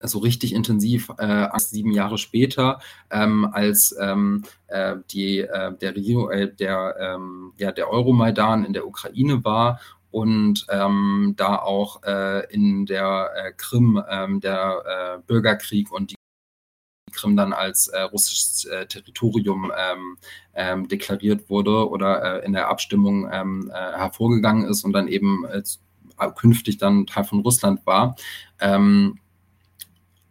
so richtig intensiv äh, sieben Jahre später, ähm, als ähm, äh, die, äh, der, Regierung, äh, der, ähm, ja, der Euromaidan in der Ukraine war und ähm, da auch äh, in der äh, Krim ähm, der äh, Bürgerkrieg und die Krim dann als äh, russisches äh, Territorium ähm, ähm, deklariert wurde oder äh, in der Abstimmung ähm, äh, hervorgegangen ist und dann eben äh, künftig dann Teil von Russland war. Ähm,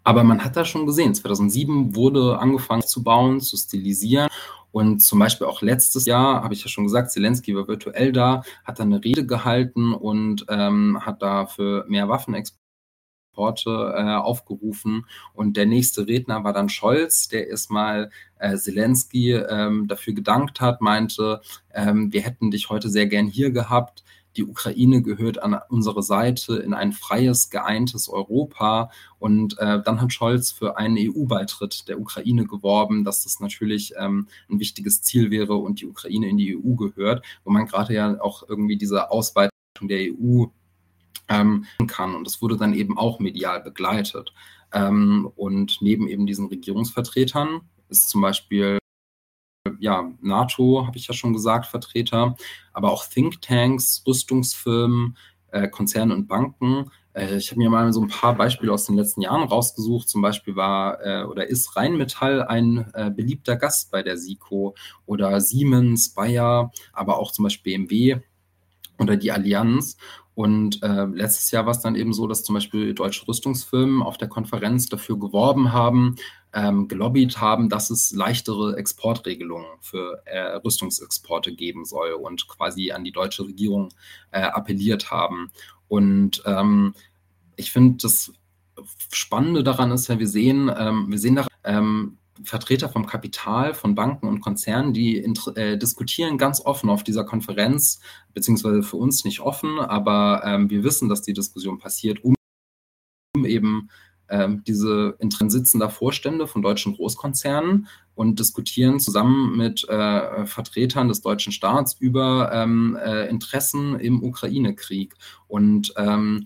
aber man hat da schon gesehen, 2007 wurde angefangen zu bauen, zu stilisieren und zum Beispiel auch letztes Jahr, habe ich ja schon gesagt, Zelensky war virtuell da, hat da eine Rede gehalten und ähm, hat da für mehr Waffenexport Worte äh, aufgerufen. Und der nächste Redner war dann Scholz, der erstmal äh, Zelensky ähm, dafür gedankt hat, meinte, ähm, wir hätten dich heute sehr gern hier gehabt. Die Ukraine gehört an unsere Seite in ein freies, geeintes Europa. Und äh, dann hat Scholz für einen EU-Beitritt der Ukraine geworben, dass das natürlich ähm, ein wichtiges Ziel wäre und die Ukraine in die EU gehört, wo man gerade ja auch irgendwie diese Ausweitung der EU ähm, kann. Und das wurde dann eben auch medial begleitet. Ähm, und neben eben diesen Regierungsvertretern ist zum Beispiel ja, NATO, habe ich ja schon gesagt, Vertreter, aber auch Thinktanks, Rüstungsfirmen, äh, Konzerne und Banken. Äh, ich habe mir mal so ein paar Beispiele aus den letzten Jahren rausgesucht. Zum Beispiel war äh, oder ist Rheinmetall ein äh, beliebter Gast bei der SICO oder Siemens, Bayer, aber auch zum Beispiel BMW oder die Allianz. Und äh, letztes Jahr war es dann eben so, dass zum Beispiel deutsche Rüstungsfirmen auf der Konferenz dafür geworben haben, ähm, gelobbyt haben, dass es leichtere Exportregelungen für äh, Rüstungsexporte geben soll und quasi an die deutsche Regierung äh, appelliert haben. Und ähm, ich finde, das Spannende daran ist ja, wir sehen, ähm, wir sehen daran, ähm, Vertreter vom Kapital, von Banken und Konzernen, die äh, diskutieren ganz offen auf dieser Konferenz, beziehungsweise für uns nicht offen, aber ähm, wir wissen, dass die Diskussion passiert, um, eben ähm, diese in sitzender Vorstände von deutschen Großkonzernen und diskutieren zusammen mit äh, Vertretern des deutschen Staats über ähm, äh, Interessen im Ukraine-Krieg. Und ähm,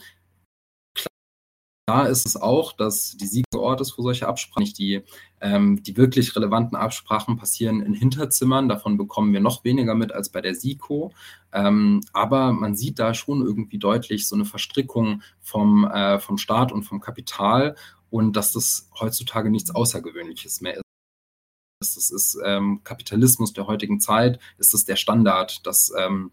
Klar ist es auch, dass die Siegerort ist für solche Absprachen. Nicht die, ähm, die wirklich relevanten Absprachen passieren in Hinterzimmern. Davon bekommen wir noch weniger mit als bei der SIKO. Ähm, aber man sieht da schon irgendwie deutlich so eine Verstrickung vom, äh, vom Staat und vom Kapital. und dass das heutzutage nichts Außergewöhnliches mehr ist. Das ist ähm, Kapitalismus der heutigen Zeit, ist es der Standard, dass ähm,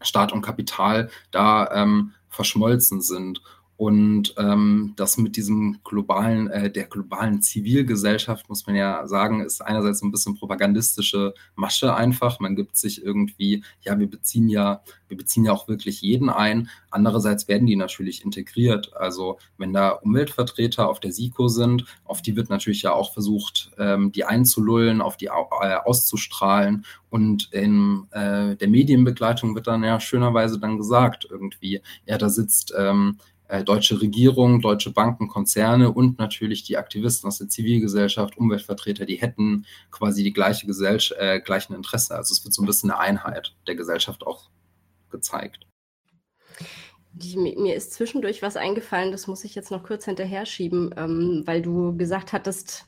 Staat und Kapital da ähm, verschmolzen sind und ähm, das mit diesem globalen, äh, der globalen Zivilgesellschaft, muss man ja sagen, ist einerseits ein bisschen propagandistische Masche einfach. Man gibt sich irgendwie, ja, wir beziehen ja, wir beziehen ja auch wirklich jeden ein. Andererseits werden die natürlich integriert. Also wenn da Umweltvertreter auf der SIKO sind, auf die wird natürlich ja auch versucht, ähm, die einzulullen, auf die äh, auszustrahlen. Und in äh, der Medienbegleitung wird dann ja schönerweise dann gesagt, irgendwie, ja, da sitzt ähm, äh, deutsche Regierung, deutsche Banken, Konzerne und natürlich die Aktivisten aus der Zivilgesellschaft, Umweltvertreter, die hätten quasi die gleiche Gesellschaft, äh, gleichen Interesse. Also es wird so ein bisschen eine Einheit der Gesellschaft auch gezeigt. Die, mir ist zwischendurch was eingefallen, das muss ich jetzt noch kurz hinterher schieben, ähm, weil du gesagt hattest,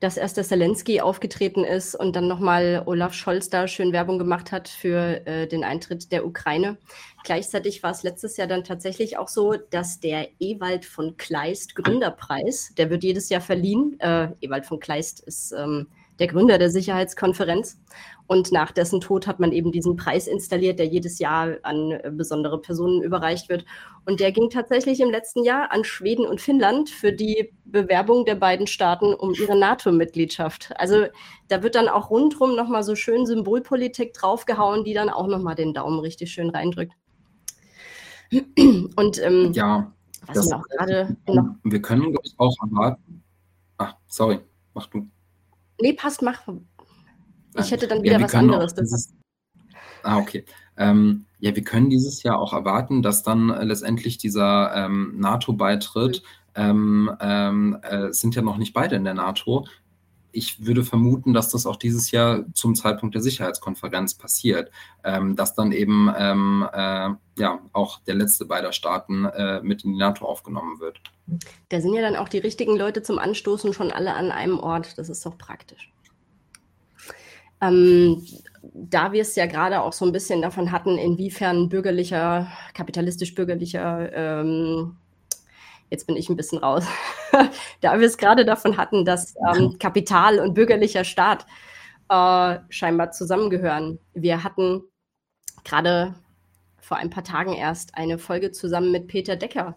dass erst der Zelensky aufgetreten ist und dann nochmal Olaf Scholz da schön Werbung gemacht hat für äh, den Eintritt der Ukraine. Gleichzeitig war es letztes Jahr dann tatsächlich auch so, dass der Ewald von Kleist Gründerpreis, der wird jedes Jahr verliehen. Äh, Ewald von Kleist ist ähm, der Gründer der Sicherheitskonferenz. Und nach dessen Tod hat man eben diesen Preis installiert, der jedes Jahr an äh, besondere Personen überreicht wird. Und der ging tatsächlich im letzten Jahr an Schweden und Finnland für die Bewerbung der beiden Staaten um ihre NATO-Mitgliedschaft. Also da wird dann auch rundherum nochmal so schön Symbolpolitik draufgehauen, die dann auch nochmal den Daumen richtig schön reindrückt. Und ähm, ja, was mir auch gerade. Wir können auch erwarten. Ach, sorry, mach du. Nee, passt, mach. Ich hätte dann wieder ja, was anderes. Dieses, ah, okay. Ähm, ja, wir können dieses Jahr auch erwarten, dass dann äh, letztendlich dieser ähm, NATO-Beitritt, mhm. ähm, äh, sind ja noch nicht beide in der NATO. Ich würde vermuten, dass das auch dieses Jahr zum Zeitpunkt der Sicherheitskonferenz passiert, ähm, dass dann eben ähm, äh, ja auch der letzte beider Staaten äh, mit in die NATO aufgenommen wird. Da sind ja dann auch die richtigen Leute zum Anstoßen schon alle an einem Ort. Das ist doch praktisch. Ähm, da wir es ja gerade auch so ein bisschen davon hatten, inwiefern bürgerlicher, kapitalistisch-bürgerlicher, ähm, jetzt bin ich ein bisschen raus, da wir es gerade davon hatten, dass ähm, Kapital und bürgerlicher Staat äh, scheinbar zusammengehören. Wir hatten gerade vor ein paar Tagen erst eine Folge zusammen mit Peter Decker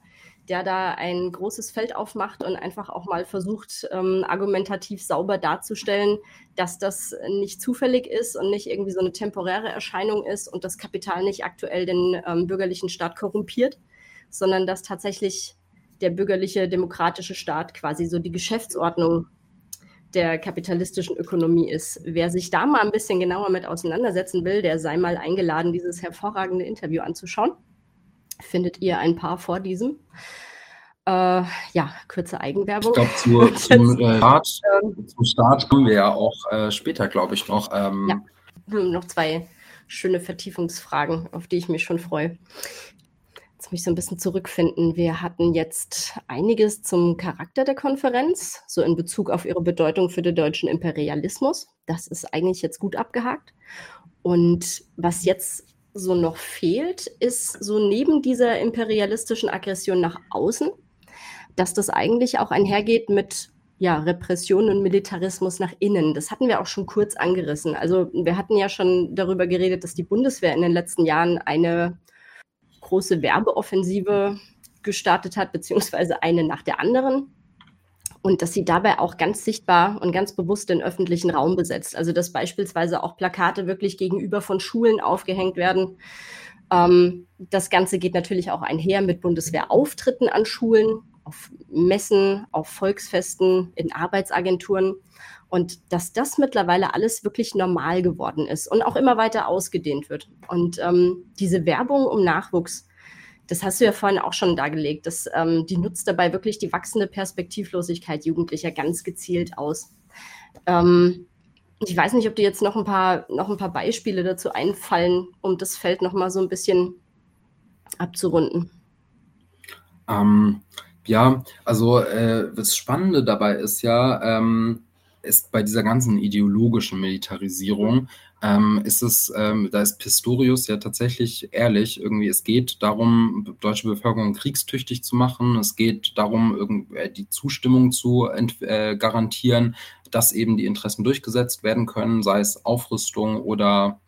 der da ein großes Feld aufmacht und einfach auch mal versucht, ähm, argumentativ sauber darzustellen, dass das nicht zufällig ist und nicht irgendwie so eine temporäre Erscheinung ist und das Kapital nicht aktuell den ähm, bürgerlichen Staat korrumpiert, sondern dass tatsächlich der bürgerliche demokratische Staat quasi so die Geschäftsordnung der kapitalistischen Ökonomie ist. Wer sich da mal ein bisschen genauer mit auseinandersetzen will, der sei mal eingeladen, dieses hervorragende Interview anzuschauen findet ihr ein paar vor diesem. Äh, ja, kurze Eigenwerbung. Ich glaube, zu, zum, äh, Start, ähm, zum Start kommen wir ja auch äh, später, glaube ich, noch. Ähm, ja, noch zwei schöne Vertiefungsfragen, auf die ich mich schon freue. Jetzt mich so ein bisschen zurückfinden. Wir hatten jetzt einiges zum Charakter der Konferenz, so in Bezug auf ihre Bedeutung für den deutschen Imperialismus. Das ist eigentlich jetzt gut abgehakt. Und was jetzt so noch fehlt, ist so neben dieser imperialistischen Aggression nach außen, dass das eigentlich auch einhergeht mit ja, Repression und Militarismus nach innen. Das hatten wir auch schon kurz angerissen. Also wir hatten ja schon darüber geredet, dass die Bundeswehr in den letzten Jahren eine große Werbeoffensive gestartet hat, beziehungsweise eine nach der anderen und dass sie dabei auch ganz sichtbar und ganz bewusst den öffentlichen Raum besetzt. Also dass beispielsweise auch Plakate wirklich gegenüber von Schulen aufgehängt werden. Ähm, das Ganze geht natürlich auch einher mit Bundeswehrauftritten an Schulen, auf Messen, auf Volksfesten, in Arbeitsagenturen. Und dass das mittlerweile alles wirklich normal geworden ist und auch immer weiter ausgedehnt wird. Und ähm, diese Werbung um Nachwuchs, das hast du ja vorhin auch schon dargelegt, dass ähm, die nutzt dabei wirklich die wachsende Perspektivlosigkeit Jugendlicher ganz gezielt aus. Ähm, ich weiß nicht, ob dir jetzt noch ein paar, noch ein paar Beispiele dazu einfallen, um das Feld noch mal so ein bisschen abzurunden. Ähm, ja, also äh, das Spannende dabei ist ja, ähm, ist bei dieser ganzen ideologischen Militarisierung, ähm, ist es, ähm, da ist Pistorius ja tatsächlich ehrlich, irgendwie, es geht darum, deutsche Bevölkerung kriegstüchtig zu machen, es geht darum, irgendwie äh, die Zustimmung zu äh, garantieren, dass eben die Interessen durchgesetzt werden können, sei es Aufrüstung oder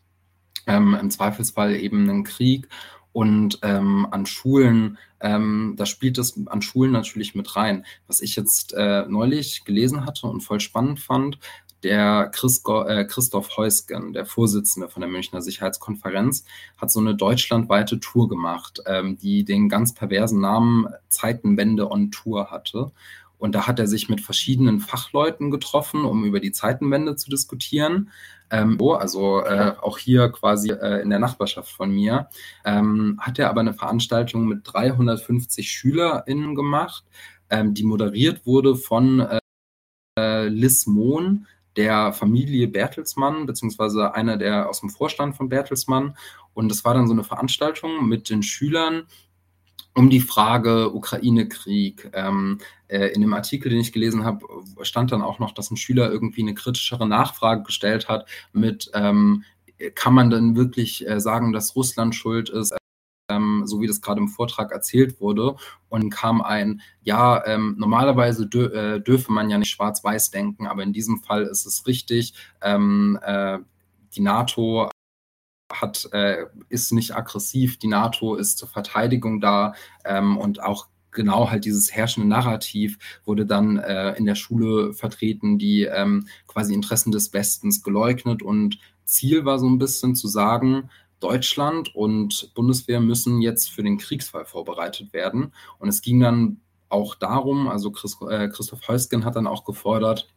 ähm, im Zweifelsfall eben einen Krieg. Und ähm, an Schulen, ähm, da spielt es an Schulen natürlich mit rein. Was ich jetzt äh, neulich gelesen hatte und voll spannend fand, der äh, Christoph Heusgen, der Vorsitzende von der Münchner Sicherheitskonferenz, hat so eine deutschlandweite Tour gemacht, ähm, die den ganz perversen Namen Zeitenwende on Tour hatte. Und da hat er sich mit verschiedenen Fachleuten getroffen, um über die Zeitenwende zu diskutieren. Ähm, also äh, auch hier quasi äh, in der Nachbarschaft von mir, ähm, hat er aber eine Veranstaltung mit 350 SchülerInnen gemacht, ähm, die moderiert wurde von äh, Liz Mohn, der Familie Bertelsmann, beziehungsweise einer der aus dem Vorstand von Bertelsmann. Und das war dann so eine Veranstaltung mit den Schülern um die Frage Ukraine-Krieg. Ähm, äh, in dem Artikel, den ich gelesen habe, stand dann auch noch, dass ein Schüler irgendwie eine kritischere Nachfrage gestellt hat mit, ähm, kann man denn wirklich äh, sagen, dass Russland schuld ist? So wie das gerade im Vortrag erzählt wurde, und kam ein, ja, ähm, normalerweise dö äh, dürfe man ja nicht schwarz-weiß denken, aber in diesem Fall ist es richtig. Ähm, äh, die NATO hat, äh, ist nicht aggressiv, die NATO ist zur Verteidigung da ähm, und auch genau halt dieses herrschende Narrativ wurde dann äh, in der Schule vertreten, die ähm, quasi Interessen des Westens geleugnet und Ziel war so ein bisschen zu sagen, Deutschland und Bundeswehr müssen jetzt für den Kriegsfall vorbereitet werden. Und es ging dann auch darum, also Chris, äh, Christoph Heusgen hat dann auch gefordert,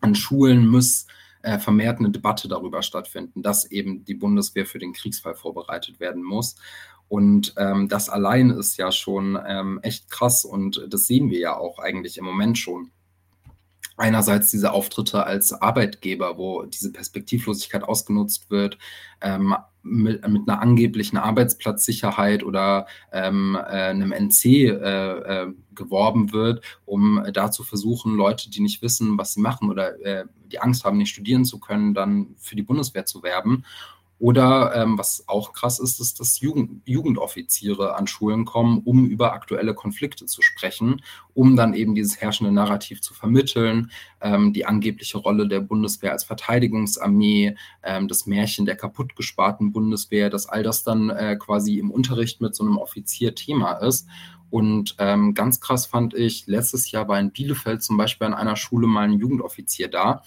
an Schulen muss äh, vermehrt eine Debatte darüber stattfinden, dass eben die Bundeswehr für den Kriegsfall vorbereitet werden muss. Und ähm, das allein ist ja schon ähm, echt krass und das sehen wir ja auch eigentlich im Moment schon einerseits diese Auftritte als Arbeitgeber, wo diese Perspektivlosigkeit ausgenutzt wird, ähm, mit, mit, einer angeblichen Arbeitsplatzsicherheit oder ähm, äh, einem NC äh, äh, geworben wird, um da zu versuchen, Leute, die nicht wissen, was sie machen oder äh, die Angst haben, nicht studieren zu können, dann für die Bundeswehr zu werben. Oder ähm, was auch krass ist, ist, dass Jugend, Jugendoffiziere an Schulen kommen, um über aktuelle Konflikte zu sprechen, um dann eben dieses herrschende Narrativ zu vermitteln, ähm, die angebliche Rolle der Bundeswehr als Verteidigungsarmee, ähm, das Märchen der kaputtgesparten Bundeswehr, dass all das dann äh, quasi im Unterricht mit so einem Offizier Thema ist. Und ähm, ganz krass fand ich, letztes Jahr war in Bielefeld zum Beispiel an einer Schule mal ein Jugendoffizier da.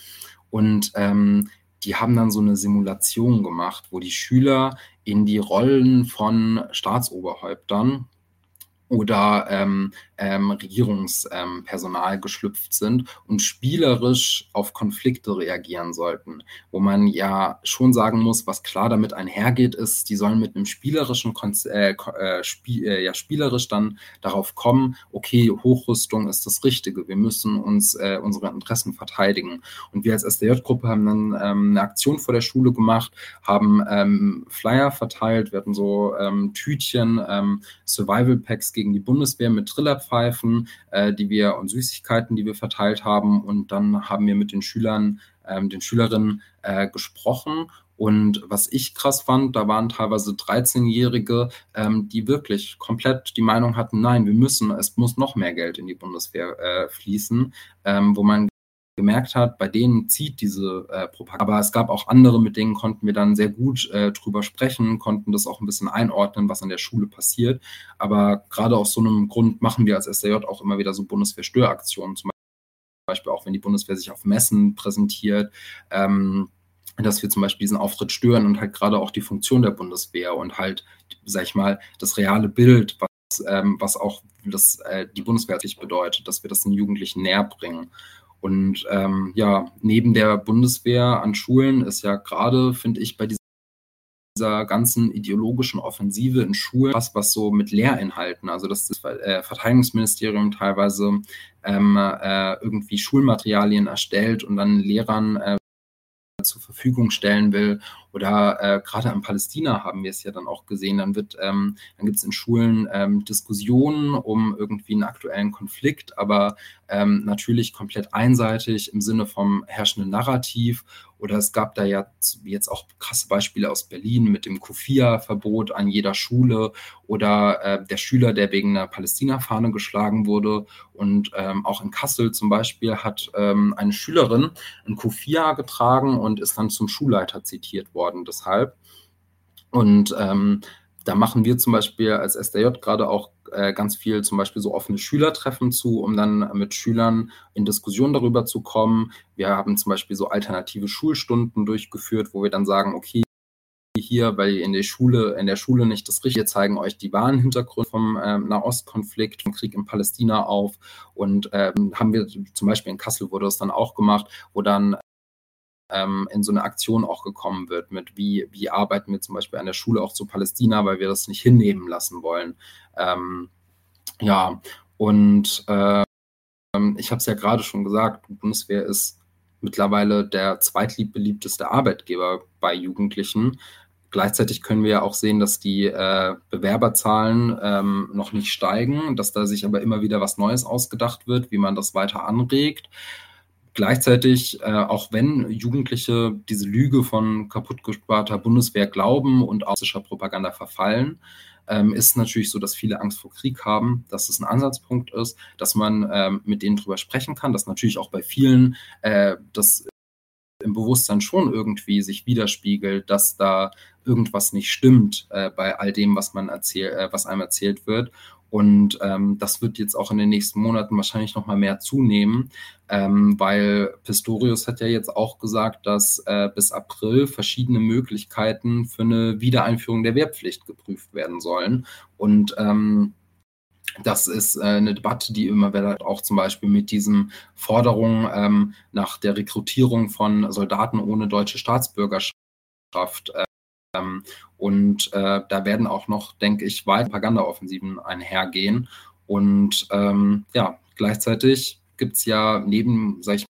Und ähm, die haben dann so eine Simulation gemacht, wo die Schüler in die Rollen von Staatsoberhäuptern oder ähm, ähm, Regierungspersonal ähm, geschlüpft sind und spielerisch auf Konflikte reagieren sollten. Wo man ja schon sagen muss, was klar damit einhergeht, ist, die sollen mit einem spielerischen Konz äh, äh, Spiel, äh, ja, spielerisch dann darauf kommen, okay, Hochrüstung ist das Richtige, wir müssen uns äh, unsere Interessen verteidigen. Und wir als SDJ-Gruppe haben dann ähm, eine Aktion vor der Schule gemacht, haben ähm, Flyer verteilt, wir hatten so ähm, Tütchen, ähm, Survival Packs gegen die Bundeswehr mit Trillerpfeifen, äh, die wir und Süßigkeiten, die wir verteilt haben. Und dann haben wir mit den Schülern, ähm, den Schülerinnen äh, gesprochen. Und was ich krass fand, da waren teilweise 13-Jährige, ähm, die wirklich komplett die Meinung hatten, nein, wir müssen, es muss noch mehr Geld in die Bundeswehr äh, fließen, ähm, wo man gemerkt hat, bei denen zieht diese äh, Propaganda. Aber es gab auch andere, mit denen konnten wir dann sehr gut äh, drüber sprechen, konnten das auch ein bisschen einordnen, was an der Schule passiert. Aber gerade aus so einem Grund machen wir als SDJ auch immer wieder so Bundeswehr-Störaktionen, zum Beispiel auch, wenn die Bundeswehr sich auf Messen präsentiert. Ähm, dass wir zum Beispiel diesen Auftritt stören und halt gerade auch die Funktion der Bundeswehr und halt, sag ich mal, das reale Bild, was, ähm, was auch das, äh, die Bundeswehr sich bedeutet, dass wir das den Jugendlichen näher bringen. Und ähm, ja, neben der Bundeswehr an Schulen ist ja gerade, finde ich, bei dieser ganzen ideologischen Offensive in Schulen, was, was so mit Lehrinhalten, also dass das äh, Verteidigungsministerium teilweise ähm, äh, irgendwie Schulmaterialien erstellt und dann Lehrern äh, zur Verfügung stellen will. Oder äh, gerade in Palästina haben wir es ja dann auch gesehen. Dann wird, ähm, dann gibt es in Schulen ähm, Diskussionen um irgendwie einen aktuellen Konflikt, aber ähm, natürlich komplett einseitig im Sinne vom herrschenden Narrativ. Oder es gab da ja jetzt auch krasse Beispiele aus Berlin mit dem Kufia-Verbot an jeder Schule oder äh, der Schüler, der wegen einer Palästina-Fahne geschlagen wurde. Und ähm, auch in Kassel zum Beispiel hat ähm, eine Schülerin ein Kufia getragen und ist dann zum Schulleiter zitiert worden deshalb. Und ähm, da machen wir zum Beispiel als SDJ gerade auch äh, ganz viel zum Beispiel so offene Schülertreffen zu, um dann mit Schülern in Diskussion darüber zu kommen. Wir haben zum Beispiel so alternative Schulstunden durchgeführt, wo wir dann sagen, okay, hier, weil ihr in der Schule, in der Schule nicht das Richtige zeigen euch die wahren Hintergründe vom ähm, Nahostkonflikt, vom Krieg in Palästina auf. Und ähm, haben wir zum Beispiel in Kassel wurde das dann auch gemacht, wo dann ähm, in so eine Aktion auch gekommen wird mit, wie, wie arbeiten wir zum Beispiel an der Schule auch zu Palästina, weil wir das nicht hinnehmen lassen wollen. Ähm, ja, und äh, ich habe es ja gerade schon gesagt, die Bundeswehr ist mittlerweile der zweitbeliebteste Arbeitgeber bei Jugendlichen. Gleichzeitig können wir ja auch sehen, dass die äh, Bewerberzahlen ähm, noch nicht steigen, dass da sich aber immer wieder was Neues ausgedacht wird, wie man das weiter anregt. Gleichzeitig, äh, auch wenn Jugendliche diese Lüge von kaputtgesparter Bundeswehr glauben und außischer Propaganda verfallen, ähm, ist natürlich so, dass viele Angst vor Krieg haben, dass es ein Ansatzpunkt ist, dass man ähm, mit denen drüber sprechen kann, dass natürlich auch bei vielen äh, das im Bewusstsein schon irgendwie sich widerspiegelt, dass da irgendwas nicht stimmt äh, bei all dem, was man erzählt, äh, was einem erzählt wird. Und ähm, das wird jetzt auch in den nächsten Monaten wahrscheinlich noch mal mehr zunehmen, ähm, weil Pistorius hat ja jetzt auch gesagt, dass äh, bis April verschiedene Möglichkeiten für eine Wiedereinführung der Wehrpflicht geprüft werden sollen. Und ähm, das ist äh, eine Debatte, die immer wieder auch zum Beispiel mit diesen Forderungen ähm, nach der Rekrutierung von Soldaten ohne deutsche Staatsbürgerschaft äh, und äh, da werden auch noch, denke ich, weitere Propagandaoffensiven einhergehen. Und ähm, ja, gleichzeitig gibt es ja neben, sag ich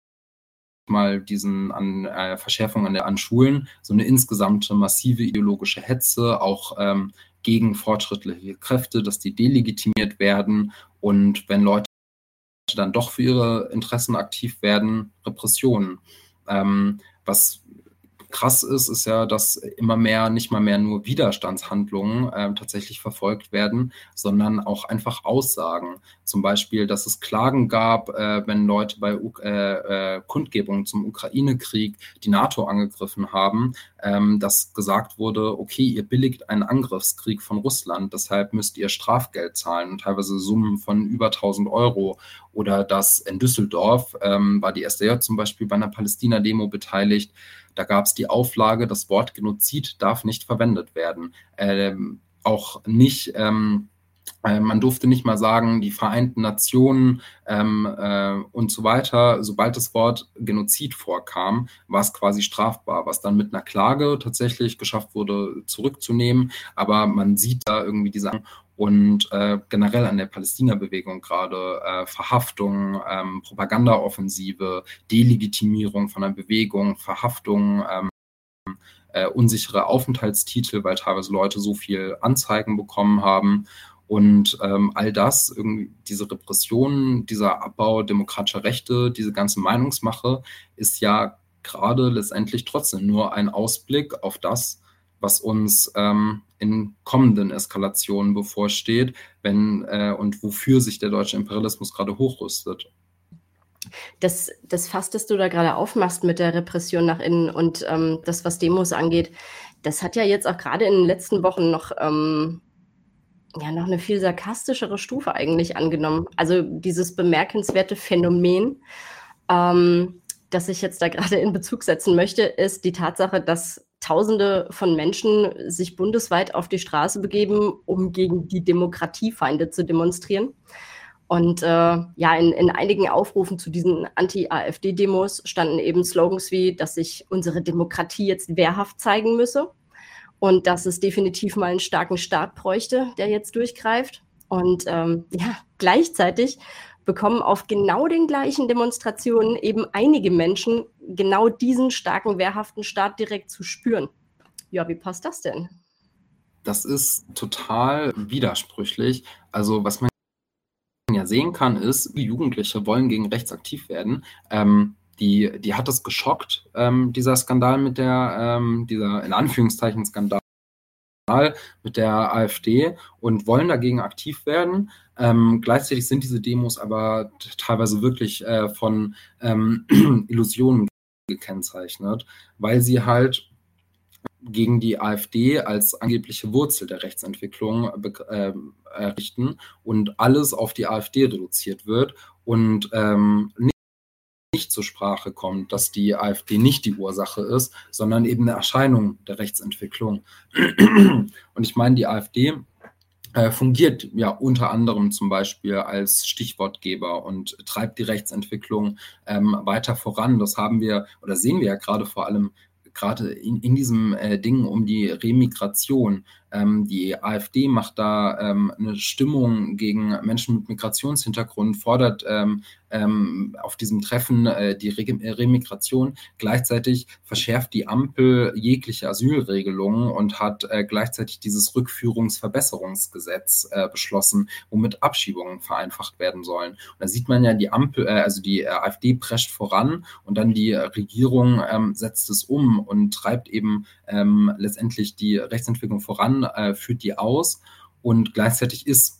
mal, diesen an, äh, Verschärfung an, der, an Schulen so eine insgesamte massive ideologische Hetze, auch ähm, gegen fortschrittliche Kräfte, dass die delegitimiert werden. Und wenn Leute dann doch für ihre Interessen aktiv werden, Repressionen. Ähm, was krass ist, ist ja, dass immer mehr, nicht mal mehr nur Widerstandshandlungen äh, tatsächlich verfolgt werden, sondern auch einfach Aussagen. Zum Beispiel, dass es Klagen gab, äh, wenn Leute bei äh, äh, Kundgebungen zum Ukraine-Krieg die NATO angegriffen haben, ähm, dass gesagt wurde, okay, ihr billigt einen Angriffskrieg von Russland, deshalb müsst ihr Strafgeld zahlen, teilweise Summen von über 1000 Euro. Oder dass in Düsseldorf ähm, war die SDJ zum Beispiel bei einer Palästina-Demo beteiligt, da gab es die Auflage, das Wort Genozid darf nicht verwendet werden. Ähm, auch nicht. Ähm, äh, man durfte nicht mal sagen, die Vereinten Nationen ähm, äh, und so weiter. Sobald das Wort Genozid vorkam, war es quasi strafbar, was dann mit einer Klage tatsächlich geschafft wurde, zurückzunehmen. Aber man sieht da irgendwie diese und äh, generell an der Palästina-Bewegung gerade äh, Verhaftung, ähm, Propagandaoffensive, Delegitimierung von einer Bewegung, Verhaftung, ähm, äh, unsichere Aufenthaltstitel, weil teilweise Leute so viel Anzeigen bekommen haben. Und ähm, all das, irgendwie diese Repressionen, dieser Abbau demokratischer Rechte, diese ganze Meinungsmache ist ja gerade letztendlich trotzdem nur ein Ausblick auf das, was uns ähm, in kommenden Eskalationen bevorsteht, wenn äh, und wofür sich der deutsche Imperialismus gerade hochrüstet. Das, das Fass, das du da gerade aufmachst mit der Repression nach innen und ähm, das, was Demos angeht, das hat ja jetzt auch gerade in den letzten Wochen noch, ähm, ja, noch eine viel sarkastischere Stufe eigentlich angenommen. Also dieses bemerkenswerte Phänomen, ähm, das ich jetzt da gerade in Bezug setzen möchte, ist die Tatsache, dass Tausende von Menschen sich bundesweit auf die Straße begeben, um gegen die Demokratiefeinde zu demonstrieren. Und äh, ja, in, in einigen Aufrufen zu diesen Anti-AfD-Demos standen eben Slogans wie, dass sich unsere Demokratie jetzt wehrhaft zeigen müsse und dass es definitiv mal einen starken Staat bräuchte, der jetzt durchgreift. Und ähm, ja, gleichzeitig bekommen auf genau den gleichen Demonstrationen eben einige Menschen genau diesen starken, wehrhaften Staat direkt zu spüren. Ja, wie passt das denn? Das ist total widersprüchlich. Also was man ja sehen kann, ist, Jugendliche wollen gegen rechts aktiv werden. Ähm, die, die hat es geschockt, ähm, dieser Skandal mit der, ähm, dieser in Anführungszeichen Skandal mit der AfD und wollen dagegen aktiv werden. Ähm, gleichzeitig sind diese Demos aber teilweise wirklich äh, von ähm, Illusionen gekennzeichnet, weil sie halt gegen die AfD als angebliche Wurzel der Rechtsentwicklung äh, errichten und alles auf die AfD reduziert wird und ähm, nicht nicht zur Sprache kommt, dass die AfD nicht die Ursache ist, sondern eben eine Erscheinung der Rechtsentwicklung. Und ich meine, die AfD äh, fungiert ja unter anderem zum Beispiel als Stichwortgeber und treibt die Rechtsentwicklung ähm, weiter voran. Das haben wir oder sehen wir ja gerade vor allem gerade in, in diesem äh, Ding um die Remigration. Ähm, die AfD macht da ähm, eine Stimmung gegen Menschen mit Migrationshintergrund, fordert ähm, ähm, auf diesem Treffen äh, die Re Remigration. Gleichzeitig verschärft die Ampel jegliche Asylregelungen und hat äh, gleichzeitig dieses Rückführungsverbesserungsgesetz äh, beschlossen, womit Abschiebungen vereinfacht werden sollen. Und da sieht man ja, die Ampel, äh, also die äh, AfD prescht voran und dann die Regierung ähm, setzt es um und treibt eben ähm, letztendlich die Rechtsentwicklung voran, äh, führt die aus und gleichzeitig ist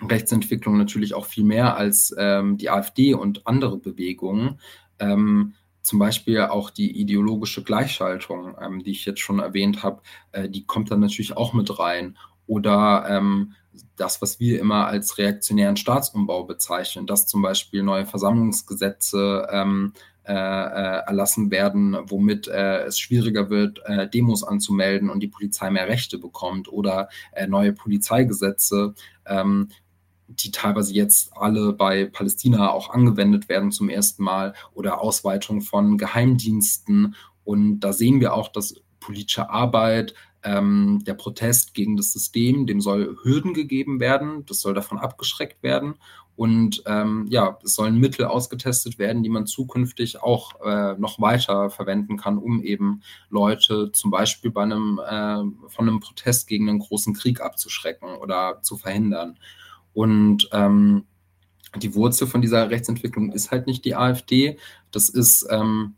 Rechtsentwicklung natürlich auch viel mehr als ähm, die AfD und andere Bewegungen. Ähm, zum Beispiel auch die ideologische Gleichschaltung, ähm, die ich jetzt schon erwähnt habe, äh, die kommt dann natürlich auch mit rein. Oder ähm, das, was wir immer als reaktionären Staatsumbau bezeichnen, dass zum Beispiel neue Versammlungsgesetze ähm, äh, äh, erlassen werden, womit äh, es schwieriger wird, äh, Demos anzumelden und die Polizei mehr Rechte bekommt oder äh, neue Polizeigesetze, ähm, die teilweise jetzt alle bei Palästina auch angewendet werden zum ersten Mal oder Ausweitung von Geheimdiensten. Und da sehen wir auch, dass politische Arbeit, ähm, der Protest gegen das System, dem soll Hürden gegeben werden, das soll davon abgeschreckt werden. Und ähm, ja, es sollen Mittel ausgetestet werden, die man zukünftig auch äh, noch weiter verwenden kann, um eben Leute zum Beispiel bei einem, äh, von einem Protest gegen einen großen Krieg abzuschrecken oder zu verhindern. Und ähm, die Wurzel von dieser Rechtsentwicklung ist halt nicht die AfD, das ist ähm,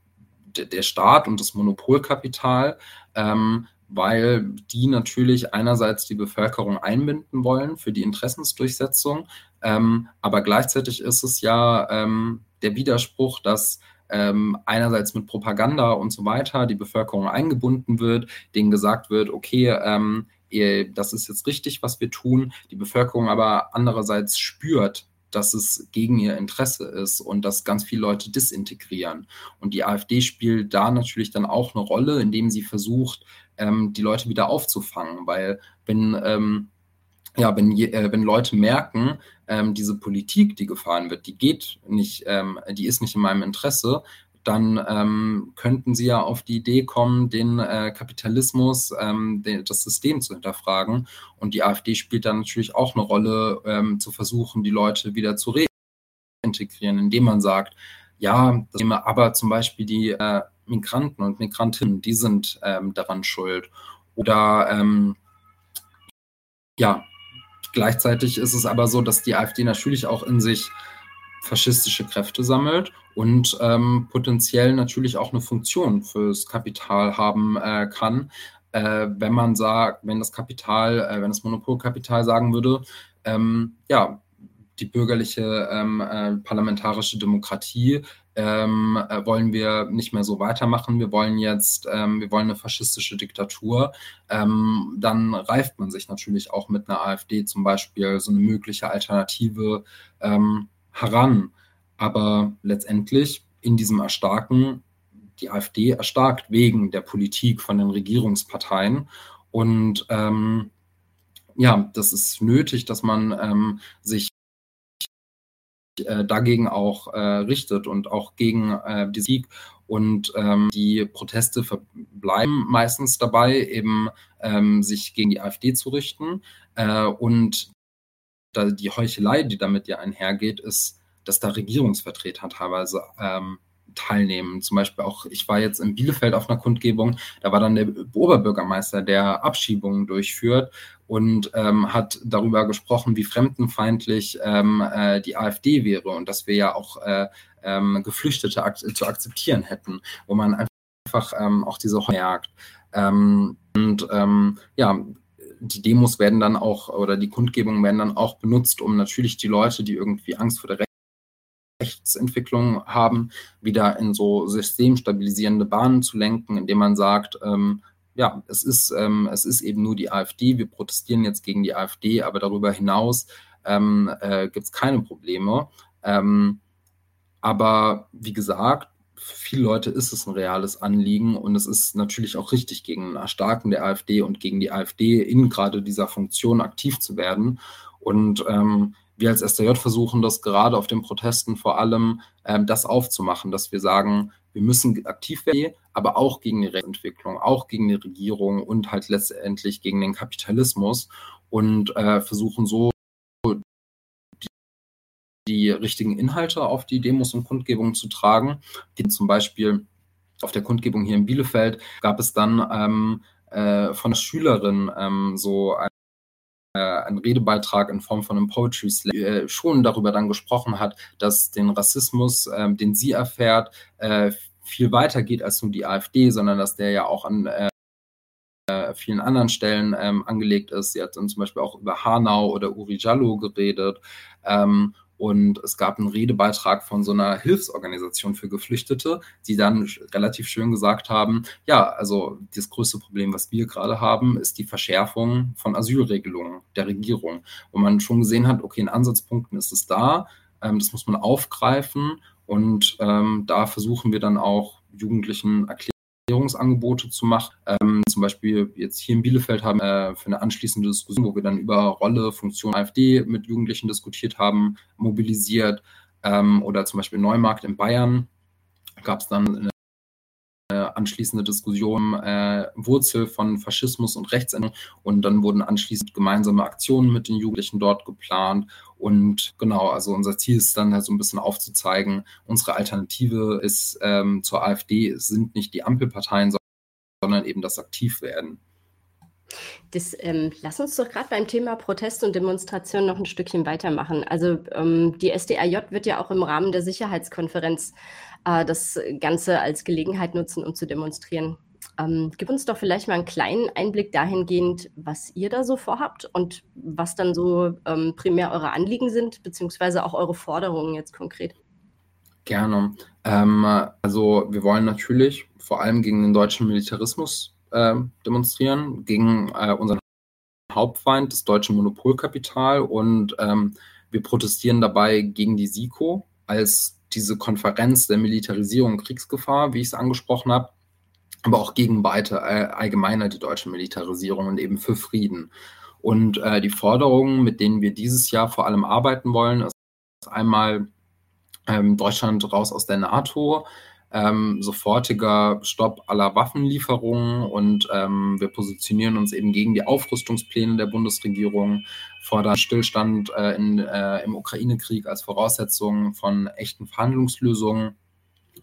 der Staat und das Monopolkapital, ähm, weil die natürlich einerseits die Bevölkerung einbinden wollen für die Interessensdurchsetzung, ähm, aber gleichzeitig ist es ja ähm, der Widerspruch, dass ähm, einerseits mit Propaganda und so weiter die Bevölkerung eingebunden wird, denen gesagt wird, okay, ähm, das ist jetzt richtig, was wir tun, die Bevölkerung aber andererseits spürt, dass es gegen ihr Interesse ist und dass ganz viele Leute disintegrieren. Und die AfD spielt da natürlich dann auch eine Rolle, indem sie versucht, ähm, die Leute wieder aufzufangen, weil wenn ähm, ja, wenn, äh, wenn Leute merken, ähm, diese Politik, die gefahren wird, die geht nicht, ähm, die ist nicht in meinem Interesse, dann ähm, könnten sie ja auf die Idee kommen, den äh, Kapitalismus, ähm, den, das System zu hinterfragen. Und die AfD spielt da natürlich auch eine Rolle, ähm, zu versuchen, die Leute wieder zu reintegrieren, indem man sagt, ja, aber zum Beispiel die äh, Migranten und Migrantinnen, die sind ähm, daran schuld. Oder ähm, ja, gleichzeitig ist es aber so, dass die AfD natürlich auch in sich faschistische Kräfte sammelt und ähm, potenziell natürlich auch eine Funktion fürs Kapital haben äh, kann, äh, wenn man sagt, wenn das Kapital, äh, wenn das Monopolkapital sagen würde, ähm, ja, die bürgerliche ähm, äh, parlamentarische Demokratie ähm, äh, wollen wir nicht mehr so weitermachen. Wir wollen jetzt, ähm, wir wollen eine faschistische Diktatur. Ähm, dann reift man sich natürlich auch mit einer AfD zum Beispiel so eine mögliche Alternative ähm, heran. Aber letztendlich in diesem Erstarken, die AfD erstarkt wegen der Politik von den Regierungsparteien. Und ähm, ja, das ist nötig, dass man ähm, sich äh, dagegen auch äh, richtet und auch gegen äh, die Sieg. Und ähm, die Proteste bleiben meistens dabei, eben ähm, sich gegen die AfD zu richten. Äh, und da die Heuchelei, die damit ja einhergeht, ist dass da Regierungsvertreter teilweise ähm, teilnehmen. Zum Beispiel auch, ich war jetzt in Bielefeld auf einer Kundgebung, da war dann der Oberbürgermeister, der Abschiebungen durchführt und ähm, hat darüber gesprochen, wie fremdenfeindlich ähm, äh, die AfD wäre und dass wir ja auch äh, ähm, Geflüchtete ak zu akzeptieren hätten, wo man einfach ähm, auch diese merkt. Ähm, und ähm, ja, die Demos werden dann auch oder die Kundgebungen werden dann auch benutzt, um natürlich die Leute, die irgendwie Angst vor der Rechtsentwicklung haben, wieder in so systemstabilisierende Bahnen zu lenken, indem man sagt, ähm, ja, es ist, ähm, es ist eben nur die AfD, wir protestieren jetzt gegen die AfD, aber darüber hinaus ähm, äh, gibt es keine Probleme. Ähm, aber wie gesagt, für viele Leute ist es ein reales Anliegen und es ist natürlich auch richtig, gegen ein Erstarken der AfD und gegen die AfD in gerade dieser Funktion aktiv zu werden. Und ähm, wir als SDJ versuchen das gerade auf den Protesten vor allem ähm, das aufzumachen, dass wir sagen, wir müssen aktiv werden, aber auch gegen die Rechtsentwicklung, auch gegen die Regierung und halt letztendlich gegen den Kapitalismus und äh, versuchen so die, richtigen Inhalte auf die Demos und Kundgebungen zu tragen, zum Beispiel auf der Kundgebung hier in Bielefeld gab es dann ähm, äh, von der Schülerin ähm, so ein einen Redebeitrag in Form von einem Poetry Slam äh, schon darüber dann gesprochen hat, dass den Rassismus, äh, den sie erfährt, äh, viel weiter geht als nur die AfD, sondern dass der ja auch an äh, vielen anderen Stellen ähm, angelegt ist. Sie hat dann zum Beispiel auch über Hanau oder Uri Jallo geredet. Ähm, und es gab einen Redebeitrag von so einer Hilfsorganisation für Geflüchtete, die dann relativ schön gesagt haben, ja, also das größte Problem, was wir gerade haben, ist die Verschärfung von Asylregelungen der Regierung, wo man schon gesehen hat, okay, in Ansatzpunkten ist es da, ähm, das muss man aufgreifen und ähm, da versuchen wir dann auch Jugendlichen erklären, Erklärungsangebote zu machen. Ähm, zum Beispiel jetzt hier in Bielefeld haben wir äh, für eine anschließende Diskussion, wo wir dann über Rolle, Funktion AfD mit Jugendlichen diskutiert haben, mobilisiert. Ähm, oder zum Beispiel Neumarkt in Bayern gab es dann eine anschließende Diskussion äh, Wurzel von Faschismus und Rechtsänderung und dann wurden anschließend gemeinsame Aktionen mit den Jugendlichen dort geplant und genau, also unser Ziel ist dann halt so ein bisschen aufzuzeigen, unsere Alternative ist ähm, zur AfD sind nicht die Ampelparteien, sondern eben das Aktivwerden. Das, ähm, lass uns doch gerade beim Thema Protest und Demonstration noch ein Stückchen weitermachen. Also ähm, die SDAJ wird ja auch im Rahmen der Sicherheitskonferenz äh, das Ganze als Gelegenheit nutzen, um zu demonstrieren. Ähm, gib uns doch vielleicht mal einen kleinen Einblick dahingehend, was ihr da so vorhabt und was dann so ähm, primär eure Anliegen sind, beziehungsweise auch eure Forderungen jetzt konkret. Gerne. Ähm, also wir wollen natürlich vor allem gegen den deutschen Militarismus äh, demonstrieren, gegen äh, unseren Hauptfeind, das deutsche Monopolkapital und ähm, wir protestieren dabei gegen die SIKO als diese Konferenz der Militarisierung und Kriegsgefahr, wie ich es angesprochen habe, aber auch gegen weiter äh, allgemeiner die deutsche Militarisierung und eben für Frieden. Und äh, die Forderungen, mit denen wir dieses Jahr vor allem arbeiten wollen, ist einmal ähm, Deutschland raus aus der NATO, ähm, sofortiger Stopp aller Waffenlieferungen und ähm, wir positionieren uns eben gegen die Aufrüstungspläne der Bundesregierung, fordern Stillstand äh, in, äh, im Ukraine-Krieg als Voraussetzung von echten Verhandlungslösungen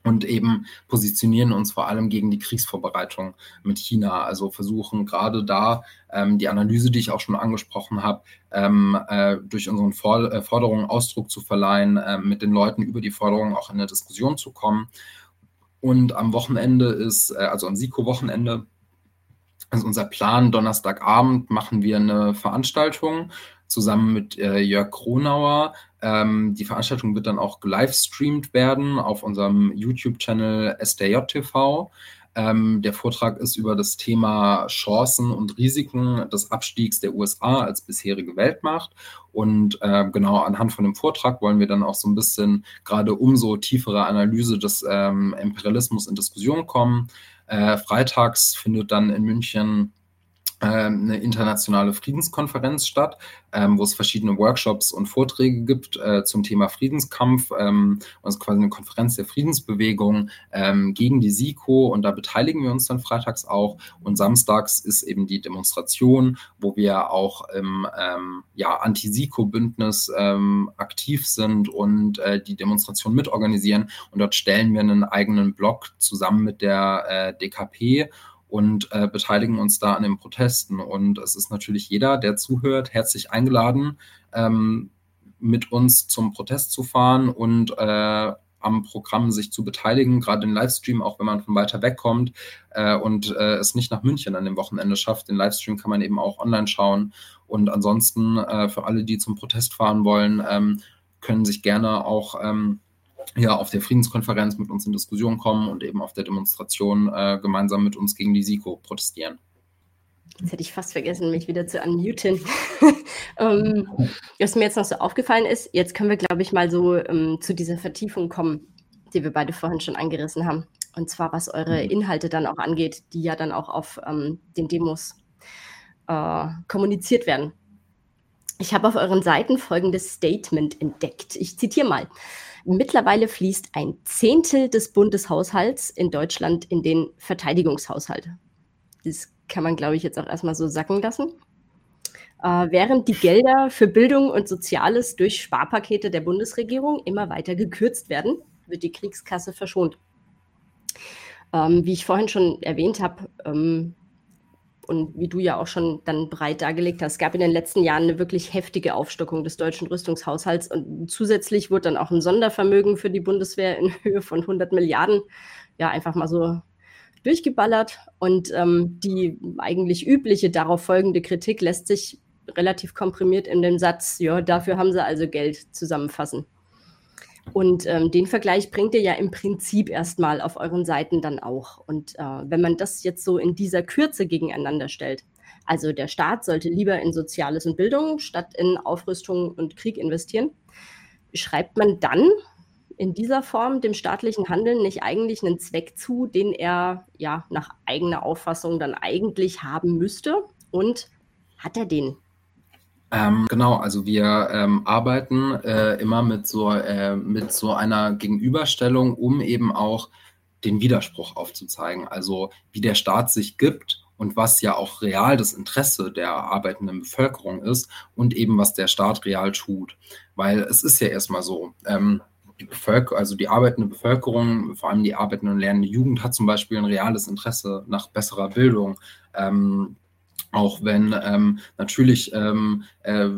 und eben positionieren uns vor allem gegen die Kriegsvorbereitung mit China. Also versuchen gerade da ähm, die Analyse, die ich auch schon angesprochen habe, ähm, äh, durch unseren For äh, Forderungen Ausdruck zu verleihen, äh, mit den Leuten über die Forderungen auch in eine Diskussion zu kommen und am Wochenende ist, äh, also am SIKO-Wochenende, also unser Plan, Donnerstagabend machen wir eine Veranstaltung zusammen mit äh, Jörg Kronauer. Ähm, die Veranstaltung wird dann auch gelivestreamt werden auf unserem YouTube-Channel SDJ ähm, der Vortrag ist über das Thema Chancen und Risiken des Abstiegs der USA als bisherige Weltmacht. Und äh, genau anhand von dem Vortrag wollen wir dann auch so ein bisschen gerade umso tiefere Analyse des ähm, Imperialismus in Diskussion kommen. Äh, freitags findet dann in München eine internationale Friedenskonferenz statt, ähm, wo es verschiedene Workshops und Vorträge gibt äh, zum Thema Friedenskampf. Ähm, und es ist quasi eine Konferenz der Friedensbewegung ähm, gegen die SIKO und da beteiligen wir uns dann freitags auch. Und samstags ist eben die Demonstration, wo wir auch im ähm, ja, Anti-SIKO-Bündnis ähm, aktiv sind und äh, die Demonstration mitorganisieren. Und dort stellen wir einen eigenen Blog zusammen mit der äh, DKP und äh, beteiligen uns da an den Protesten. Und es ist natürlich jeder, der zuhört, herzlich eingeladen, ähm, mit uns zum Protest zu fahren und äh, am Programm sich zu beteiligen, gerade den Livestream, auch wenn man von weiter weg kommt äh, und äh, es nicht nach München an dem Wochenende schafft. Den Livestream kann man eben auch online schauen. Und ansonsten äh, für alle, die zum Protest fahren wollen, ähm, können sich gerne auch ähm, ja, auf der Friedenskonferenz mit uns in Diskussion kommen und eben auf der Demonstration äh, gemeinsam mit uns gegen die SIKO protestieren. Jetzt hätte ich fast vergessen, mich wieder zu unmuten. ähm, was mir jetzt noch so aufgefallen ist, jetzt können wir, glaube ich, mal so ähm, zu dieser Vertiefung kommen, die wir beide vorhin schon angerissen haben. Und zwar, was eure mhm. Inhalte dann auch angeht, die ja dann auch auf ähm, den Demos äh, kommuniziert werden. Ich habe auf euren Seiten folgendes Statement entdeckt. Ich zitiere mal. Mittlerweile fließt ein Zehntel des Bundeshaushalts in Deutschland in den Verteidigungshaushalt. Das kann man, glaube ich, jetzt auch erstmal so sacken lassen. Äh, während die Gelder für Bildung und Soziales durch Sparpakete der Bundesregierung immer weiter gekürzt werden, wird die Kriegskasse verschont. Ähm, wie ich vorhin schon erwähnt habe, ähm, und wie du ja auch schon dann breit dargelegt hast, gab in den letzten Jahren eine wirklich heftige Aufstockung des deutschen Rüstungshaushalts und zusätzlich wurde dann auch ein Sondervermögen für die Bundeswehr in Höhe von 100 Milliarden ja einfach mal so durchgeballert und ähm, die eigentlich übliche darauf folgende Kritik lässt sich relativ komprimiert in dem Satz, ja, dafür haben sie also Geld zusammenfassen. Und ähm, den Vergleich bringt ihr ja im Prinzip erstmal auf euren Seiten dann auch. Und äh, wenn man das jetzt so in dieser Kürze gegeneinander stellt, also der Staat sollte lieber in Soziales und Bildung statt in Aufrüstung und Krieg investieren, schreibt man dann in dieser Form dem staatlichen Handeln nicht eigentlich einen Zweck zu, den er ja nach eigener Auffassung dann eigentlich haben müsste? Und hat er den? Ähm, genau, also wir ähm, arbeiten äh, immer mit so, äh, mit so einer Gegenüberstellung, um eben auch den Widerspruch aufzuzeigen. Also wie der Staat sich gibt und was ja auch real das Interesse der arbeitenden Bevölkerung ist und eben was der Staat real tut. Weil es ist ja erstmal so, ähm, die Bevölkerung, also die arbeitende Bevölkerung, vor allem die arbeitende und lernende Jugend, hat zum Beispiel ein reales Interesse nach besserer Bildung. Ähm, auch wenn ähm, natürlich ähm, äh,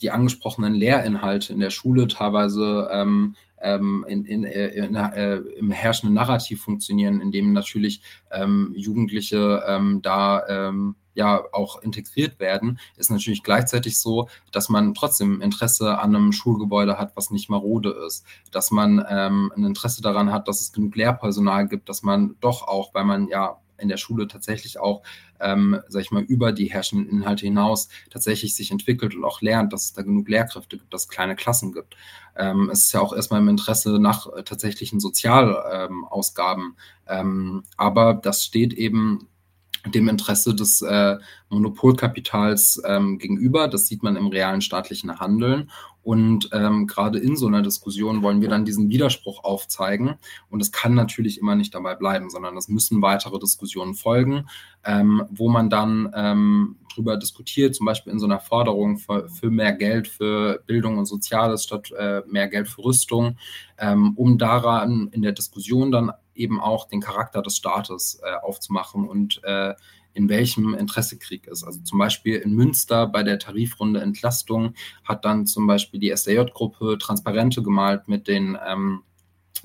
die angesprochenen Lehrinhalte in der Schule teilweise ähm, ähm in, in, äh, in, äh, im herrschenden Narrativ funktionieren, in dem natürlich ähm, Jugendliche ähm, da ähm, ja auch integriert werden, ist natürlich gleichzeitig so, dass man trotzdem Interesse an einem Schulgebäude hat, was nicht marode ist, dass man ähm, ein Interesse daran hat, dass es genug Lehrpersonal gibt, dass man doch auch, weil man ja in der Schule tatsächlich auch, ähm, sag ich mal, über die herrschenden Inhalte hinaus tatsächlich sich entwickelt und auch lernt, dass es da genug Lehrkräfte gibt, dass es kleine Klassen gibt. Ähm, es ist ja auch erstmal im Interesse nach äh, tatsächlichen Sozialausgaben. Ähm, aber das steht eben dem Interesse des äh, Monopolkapitals ähm, gegenüber. Das sieht man im realen staatlichen Handeln. Und ähm, gerade in so einer Diskussion wollen wir dann diesen Widerspruch aufzeigen. Und es kann natürlich immer nicht dabei bleiben, sondern es müssen weitere Diskussionen folgen, ähm, wo man dann ähm, drüber diskutiert, zum Beispiel in so einer Forderung für, für mehr Geld für Bildung und Soziales statt äh, mehr Geld für Rüstung, ähm, um daran in der Diskussion dann eben auch den Charakter des Staates äh, aufzumachen und äh, in welchem Interesse Krieg ist. Also zum Beispiel in Münster bei der Tarifrunde Entlastung hat dann zum Beispiel die SDJ-Gruppe Transparente gemalt mit den ähm,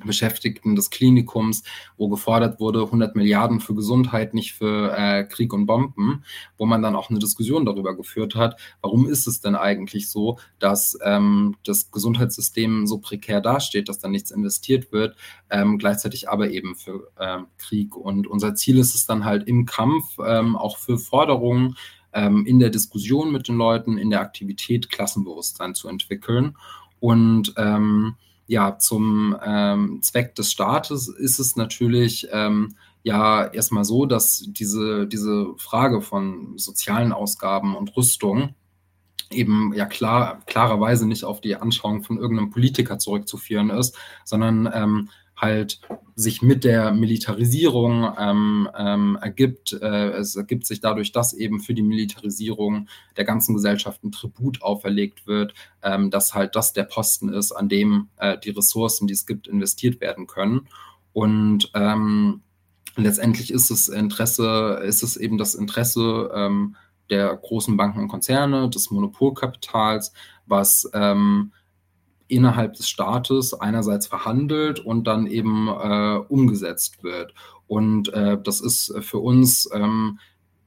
Beschäftigten des Klinikums, wo gefordert wurde, 100 Milliarden für Gesundheit, nicht für äh, Krieg und Bomben, wo man dann auch eine Diskussion darüber geführt hat, warum ist es denn eigentlich so, dass ähm, das Gesundheitssystem so prekär dasteht, dass da nichts investiert wird, ähm, gleichzeitig aber eben für ähm, Krieg. Und unser Ziel ist es dann halt im Kampf, ähm, auch für Forderungen, ähm, in der Diskussion mit den Leuten, in der Aktivität Klassenbewusstsein zu entwickeln. Und ähm, ja, zum ähm, Zweck des Staates ist es natürlich, ähm, ja erstmal so, dass diese, diese Frage von sozialen Ausgaben und Rüstung eben ja klar, klarerweise nicht auf die Anschauung von irgendeinem Politiker zurückzuführen ist, sondern ähm, halt sich mit der Militarisierung ähm, ähm, ergibt. Äh, es ergibt sich dadurch, dass eben für die Militarisierung der ganzen Gesellschaft ein Tribut auferlegt wird, ähm, dass halt das der Posten ist, an dem äh, die Ressourcen, die es gibt, investiert werden können. Und ähm, letztendlich ist es Interesse, ist es eben das Interesse ähm, der großen Banken und Konzerne, des Monopolkapitals, was ähm, innerhalb des Staates einerseits verhandelt und dann eben äh, umgesetzt wird. Und äh, das ist für uns ähm,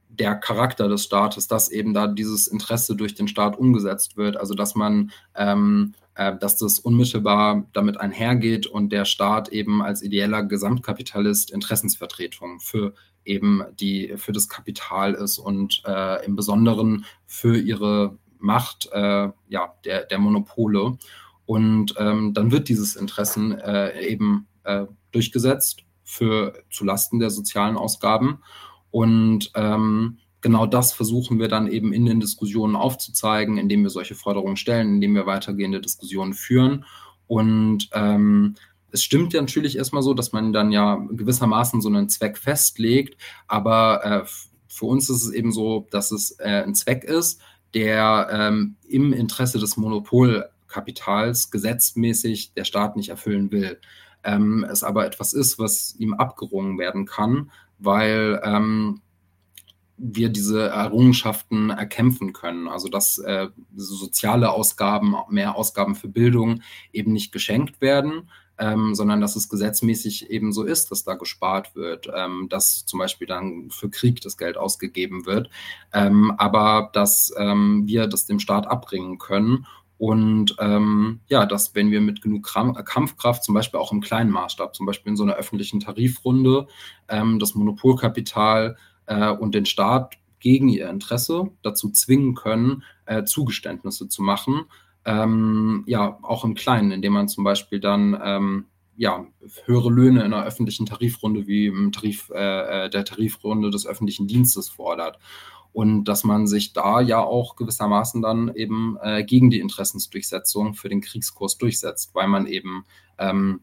der Charakter des Staates, dass eben da dieses Interesse durch den Staat umgesetzt wird. Also dass man, ähm, äh, dass das unmittelbar damit einhergeht und der Staat eben als ideeller Gesamtkapitalist Interessensvertretung für eben die für das Kapital ist und äh, im Besonderen für ihre Macht äh, ja, der, der Monopole. Und ähm, dann wird dieses Interessen äh, eben äh, durchgesetzt für zulasten der sozialen Ausgaben. Und ähm, genau das versuchen wir dann eben in den Diskussionen aufzuzeigen, indem wir solche Forderungen stellen, indem wir weitergehende Diskussionen führen. Und ähm, es stimmt ja natürlich erstmal so, dass man dann ja gewissermaßen so einen Zweck festlegt, aber äh, für uns ist es eben so, dass es äh, ein Zweck ist, der ähm, im Interesse des Monopol Kapitals gesetzmäßig der Staat nicht erfüllen will. Ähm, es aber etwas ist, was ihm abgerungen werden kann, weil ähm, wir diese Errungenschaften erkämpfen können. Also dass äh, soziale Ausgaben, mehr Ausgaben für Bildung eben nicht geschenkt werden, ähm, sondern dass es gesetzmäßig eben so ist, dass da gespart wird, ähm, dass zum Beispiel dann für Krieg das Geld ausgegeben wird, ähm, aber dass ähm, wir das dem Staat abbringen können und ähm, ja, dass wenn wir mit genug Kampfkraft, zum Beispiel auch im kleinen Maßstab, zum Beispiel in so einer öffentlichen Tarifrunde, ähm, das Monopolkapital äh, und den Staat gegen ihr Interesse dazu zwingen können, äh, Zugeständnisse zu machen. Ähm, ja, auch im Kleinen, indem man zum Beispiel dann ähm, ja, höhere Löhne in einer öffentlichen Tarifrunde wie im Tarif, äh, äh der Tarifrunde des öffentlichen Dienstes fordert und dass man sich da ja auch gewissermaßen dann eben äh, gegen die Interessensdurchsetzung für den Kriegskurs durchsetzt, weil man eben ähm,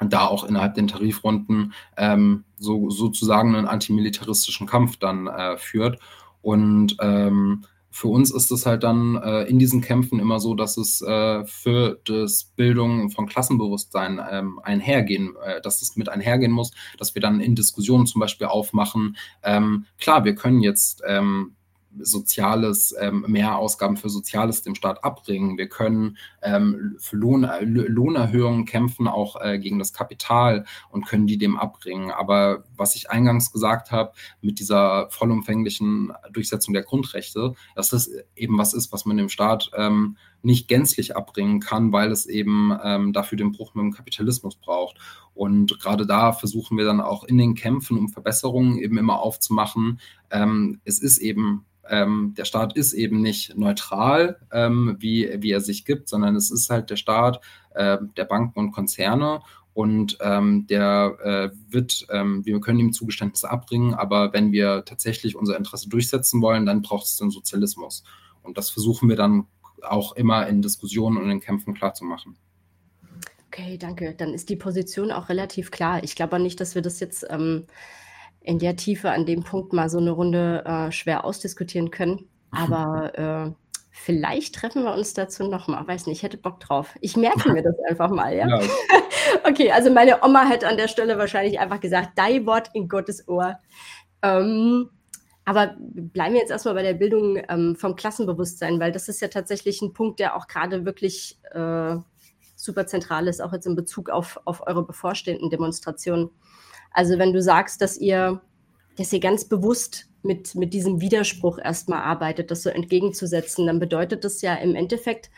da auch innerhalb den Tarifrunden ähm, so, sozusagen einen antimilitaristischen Kampf dann äh, führt. Und ähm, für uns ist es halt dann äh, in diesen Kämpfen immer so, dass es äh, für das Bildung von Klassenbewusstsein ähm, einhergehen, äh, dass es mit einhergehen muss, dass wir dann in Diskussionen zum Beispiel aufmachen. Ähm, klar, wir können jetzt ähm, Soziales, ähm, mehr Ausgaben für Soziales dem Staat abbringen. Wir können ähm, für Lohn, Lohnerhöhungen kämpfen, auch äh, gegen das Kapital und können die dem abbringen. Aber was ich eingangs gesagt habe, mit dieser vollumfänglichen Durchsetzung der Grundrechte, dass das eben was ist, was man dem Staat ähm, nicht gänzlich abbringen kann, weil es eben ähm, dafür den Bruch mit dem Kapitalismus braucht. Und gerade da versuchen wir dann auch in den Kämpfen um Verbesserungen eben immer aufzumachen. Ähm, es ist eben ähm, der Staat ist eben nicht neutral, ähm, wie, wie er sich gibt, sondern es ist halt der Staat äh, der Banken und Konzerne und ähm, der äh, wird, ähm, wir können ihm Zugeständnisse abbringen, aber wenn wir tatsächlich unser Interesse durchsetzen wollen, dann braucht es den Sozialismus. Und das versuchen wir dann auch immer in Diskussionen und in Kämpfen klarzumachen. Okay, danke. Dann ist die Position auch relativ klar. Ich glaube nicht, dass wir das jetzt ähm, in der Tiefe an dem Punkt mal so eine Runde äh, schwer ausdiskutieren können. Aber äh, vielleicht treffen wir uns dazu nochmal. Weiß nicht, ich hätte Bock drauf. Ich merke mir das einfach mal, ja? ja. okay, also meine Oma hätte an der Stelle wahrscheinlich einfach gesagt, dein Wort in Gottes Ohr. Ähm, aber bleiben wir jetzt erstmal bei der Bildung ähm, vom Klassenbewusstsein, weil das ist ja tatsächlich ein Punkt, der auch gerade wirklich äh, super zentral ist, auch jetzt in Bezug auf, auf eure bevorstehenden Demonstrationen. Also wenn du sagst, dass ihr, dass ihr ganz bewusst mit, mit diesem Widerspruch erstmal arbeitet, das so entgegenzusetzen, dann bedeutet das ja im Endeffekt,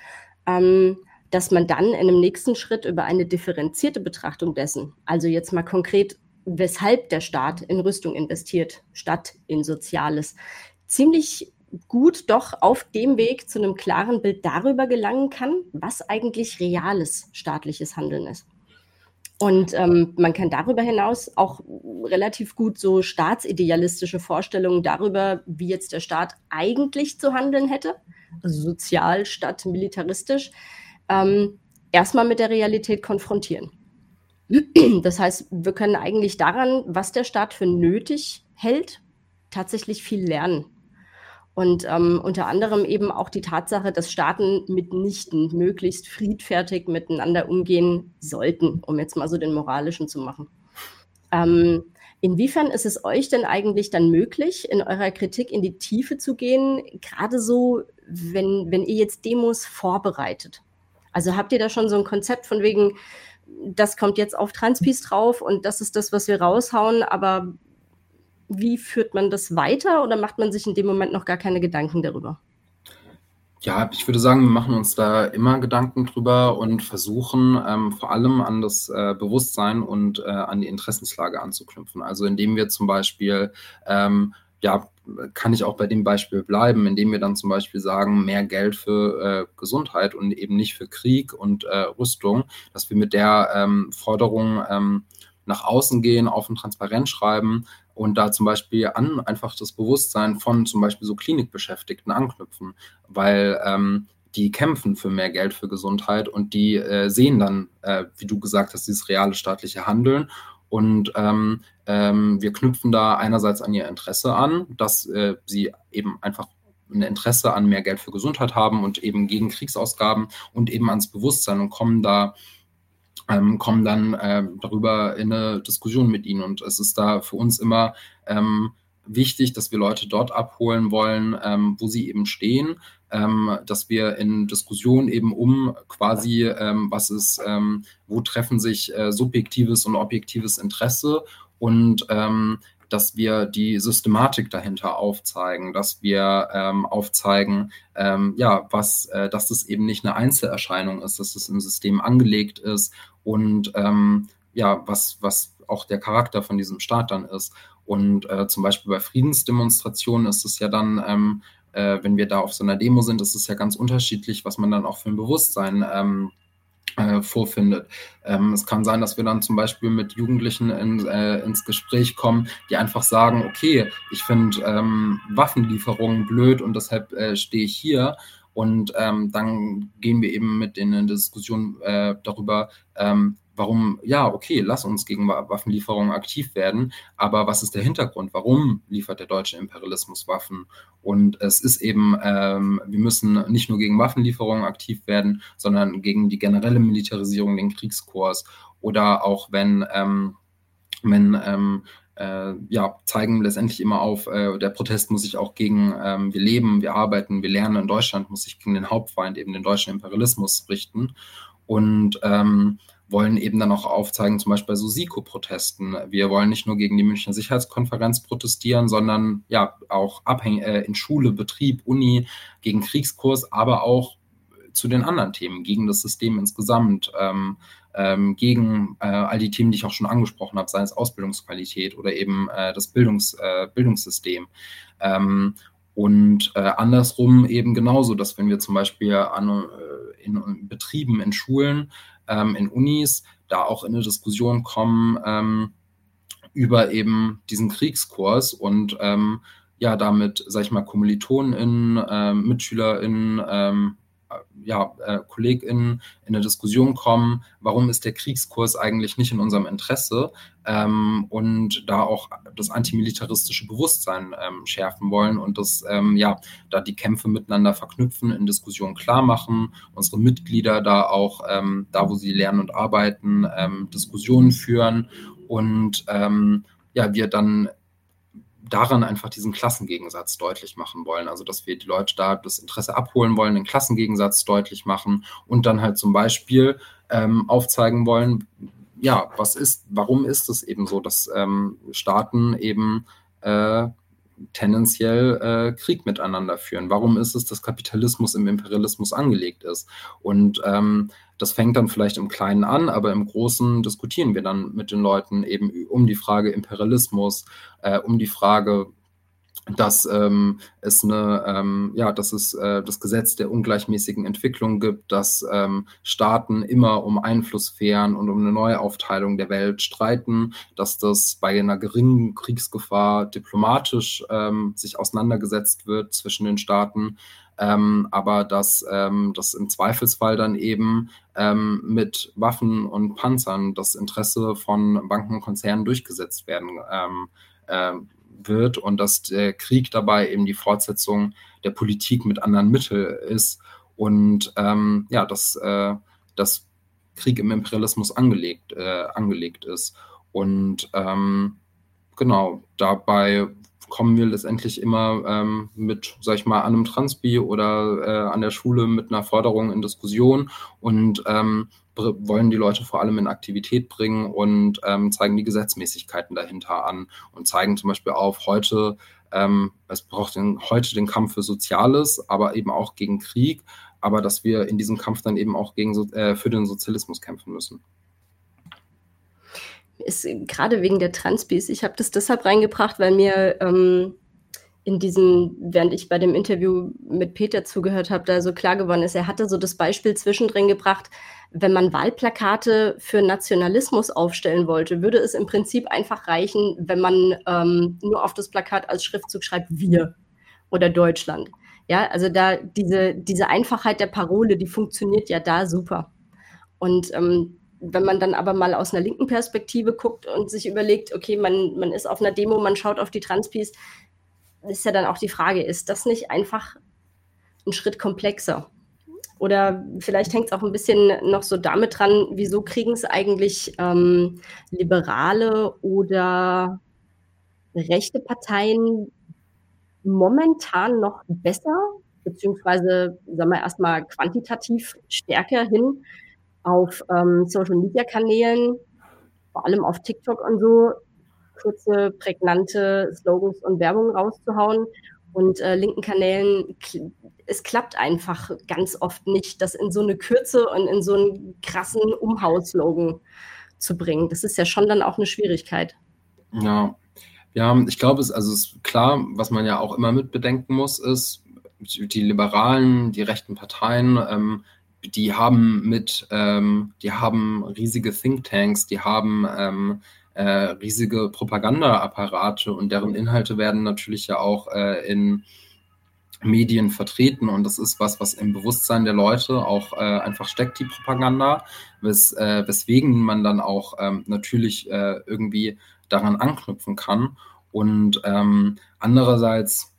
ähm, dass man dann in einem nächsten Schritt über eine differenzierte Betrachtung dessen, also jetzt mal konkret, weshalb der Staat in Rüstung investiert, statt in Soziales, ziemlich gut doch auf dem Weg zu einem klaren Bild darüber gelangen kann, was eigentlich reales staatliches Handeln ist. Und ähm, man kann darüber hinaus auch relativ gut so staatsidealistische Vorstellungen darüber, wie jetzt der Staat eigentlich zu handeln hätte, also sozial statt militaristisch, ähm, erstmal mit der Realität konfrontieren. Das heißt, wir können eigentlich daran, was der Staat für nötig hält, tatsächlich viel lernen. Und ähm, unter anderem eben auch die Tatsache, dass Staaten mitnichten möglichst friedfertig miteinander umgehen sollten, um jetzt mal so den moralischen zu machen. Ähm, inwiefern ist es euch denn eigentlich dann möglich, in eurer Kritik in die Tiefe zu gehen, gerade so, wenn, wenn ihr jetzt Demos vorbereitet? Also habt ihr da schon so ein Konzept von wegen, das kommt jetzt auf Transpis drauf und das ist das, was wir raushauen, aber wie führt man das weiter oder macht man sich in dem Moment noch gar keine Gedanken darüber? Ja, ich würde sagen, wir machen uns da immer Gedanken drüber und versuchen ähm, vor allem an das äh, Bewusstsein und äh, an die Interessenslage anzuknüpfen. Also indem wir zum Beispiel, ähm, ja, kann ich auch bei dem Beispiel bleiben, indem wir dann zum Beispiel sagen, mehr Geld für äh, Gesundheit und eben nicht für Krieg und äh, Rüstung, dass wir mit der ähm, Forderung ähm, nach außen gehen, auf ein Transparent schreiben, und da zum Beispiel an einfach das Bewusstsein von zum Beispiel so Klinikbeschäftigten anknüpfen, weil ähm, die kämpfen für mehr Geld für Gesundheit und die äh, sehen dann, äh, wie du gesagt hast, dieses reale staatliche Handeln. Und ähm, ähm, wir knüpfen da einerseits an ihr Interesse an, dass äh, sie eben einfach ein Interesse an mehr Geld für Gesundheit haben und eben gegen Kriegsausgaben und eben ans Bewusstsein und kommen da ähm, kommen dann äh, darüber in eine Diskussion mit ihnen. Und es ist da für uns immer ähm, wichtig, dass wir Leute dort abholen wollen, ähm, wo sie eben stehen, ähm, dass wir in Diskussionen eben um quasi, ähm, was ist, ähm, wo treffen sich äh, subjektives und objektives Interesse und dass wir die Systematik dahinter aufzeigen, dass wir ähm, aufzeigen, ähm, ja, was, äh, dass das eben nicht eine Einzelerscheinung ist, dass es im System angelegt ist und ähm, ja, was, was auch der Charakter von diesem Staat dann ist. Und äh, zum Beispiel bei Friedensdemonstrationen ist es ja dann, ähm, äh, wenn wir da auf so einer Demo sind, ist es ja ganz unterschiedlich, was man dann auch für ein Bewusstsein ähm, äh, vorfindet. Ähm, es kann sein, dass wir dann zum Beispiel mit Jugendlichen in, äh, ins Gespräch kommen, die einfach sagen, okay, ich finde ähm, Waffenlieferungen blöd und deshalb äh, stehe ich hier. Und ähm, dann gehen wir eben mit in eine Diskussion äh, darüber, ähm, warum, ja, okay, lass uns gegen Waffenlieferungen aktiv werden, aber was ist der Hintergrund? Warum liefert der deutsche Imperialismus Waffen? Und es ist eben, ähm, wir müssen nicht nur gegen Waffenlieferungen aktiv werden, sondern gegen die generelle Militarisierung, den Kriegskurs oder auch wenn, ähm, wenn ähm, äh, ja, zeigen letztendlich immer auf, äh, der Protest muss sich auch gegen, ähm, wir leben, wir arbeiten, wir lernen in Deutschland, muss sich gegen den Hauptfeind, eben den deutschen Imperialismus richten. Und ähm, wollen eben dann auch aufzeigen, zum Beispiel bei so SIKO-Protesten. Wir wollen nicht nur gegen die Münchner Sicherheitskonferenz protestieren, sondern ja auch abhängig äh, in Schule, Betrieb, Uni, gegen Kriegskurs, aber auch zu den anderen Themen, gegen das System insgesamt, ähm, ähm, gegen äh, all die Themen, die ich auch schon angesprochen habe, sei es Ausbildungsqualität oder eben äh, das Bildungs, äh, Bildungssystem. Ähm, und äh, andersrum eben genauso, dass wenn wir zum Beispiel an, äh, in Betrieben, in Schulen ähm, in Unis da auch in eine Diskussion kommen ähm, über eben diesen Kriegskurs und ähm, ja, damit, sag ich mal, KommilitonInnen, äh, MitschülerInnen, ähm, ja, äh, KollegInnen in eine Diskussion kommen, warum ist der Kriegskurs eigentlich nicht in unserem Interesse ähm, und da auch das antimilitaristische Bewusstsein ähm, schärfen wollen und das, ähm, ja, da die Kämpfe miteinander verknüpfen, in Diskussionen klar machen, unsere Mitglieder da auch, ähm, da wo sie lernen und arbeiten, ähm, Diskussionen führen und ähm, ja, wir dann daran einfach diesen Klassengegensatz deutlich machen wollen. Also, dass wir die Leute da das Interesse abholen wollen, den Klassengegensatz deutlich machen und dann halt zum Beispiel ähm, aufzeigen wollen, ja, was ist, warum ist es eben so, dass ähm, Staaten eben äh, tendenziell äh, Krieg miteinander führen? Warum ist es, dass Kapitalismus im Imperialismus angelegt ist? Und ähm, das fängt dann vielleicht im Kleinen an, aber im Großen diskutieren wir dann mit den Leuten eben um die Frage Imperialismus, äh, um die Frage, dass ähm, es eine, ähm, ja, dass es äh, das Gesetz der ungleichmäßigen Entwicklung gibt, dass ähm, Staaten immer um Einflusssphären und um eine Neuaufteilung der Welt streiten, dass das bei einer geringen Kriegsgefahr diplomatisch ähm, sich auseinandergesetzt wird zwischen den Staaten, ähm, aber dass ähm, das im Zweifelsfall dann eben ähm, mit Waffen und Panzern das Interesse von Banken und Konzernen durchgesetzt werden äh, wird und dass der Krieg dabei eben die Fortsetzung der Politik mit anderen Mitteln ist und ähm, ja, dass äh, das Krieg im Imperialismus angelegt, äh, angelegt ist. Und ähm, genau, dabei kommen wir letztendlich immer ähm, mit, sag ich mal, an einem Transpi oder äh, an der Schule mit einer Forderung in Diskussion und ähm, wollen die Leute vor allem in Aktivität bringen und ähm, zeigen die Gesetzmäßigkeiten dahinter an und zeigen zum Beispiel auf, heute, ähm, es braucht den, heute den Kampf für Soziales, aber eben auch gegen Krieg, aber dass wir in diesem Kampf dann eben auch gegen, äh, für den Sozialismus kämpfen müssen. Ist gerade wegen der Transpis, ich habe das deshalb reingebracht, weil mir ähm, in diesem, während ich bei dem Interview mit Peter zugehört habe, da so klar geworden ist, er hatte so das Beispiel zwischendrin gebracht, wenn man Wahlplakate für Nationalismus aufstellen wollte, würde es im Prinzip einfach reichen, wenn man ähm, nur auf das Plakat als Schriftzug schreibt wir oder Deutschland. Ja, also da diese, diese Einfachheit der Parole, die funktioniert ja da super. Und ähm, wenn man dann aber mal aus einer linken Perspektive guckt und sich überlegt, okay, man, man ist auf einer Demo, man schaut auf die Transpis, ist ja dann auch die Frage, ist das nicht einfach ein Schritt komplexer? Oder vielleicht hängt es auch ein bisschen noch so damit dran, wieso kriegen es eigentlich ähm, liberale oder rechte Parteien momentan noch besser, beziehungsweise sagen wir erstmal quantitativ stärker hin auf ähm, Social Media Kanälen, vor allem auf TikTok und so, kurze, prägnante Slogans und Werbung rauszuhauen. Und äh, linken Kanälen, es klappt einfach ganz oft nicht, das in so eine Kürze und in so einen krassen Umhauslogan zu bringen. Das ist ja schon dann auch eine Schwierigkeit. Ja, ja, ich glaube, es also es ist klar, was man ja auch immer mit bedenken muss, ist, die Liberalen, die rechten Parteien, ähm, die haben mit, ähm, die haben riesige Thinktanks, die haben ähm, äh, riesige Propagandaapparate und deren Inhalte werden natürlich ja auch äh, in Medien vertreten und das ist was, was im Bewusstsein der Leute auch äh, einfach steckt, die Propaganda, wes, äh, weswegen man dann auch ähm, natürlich äh, irgendwie daran anknüpfen kann. Und ähm, andererseits,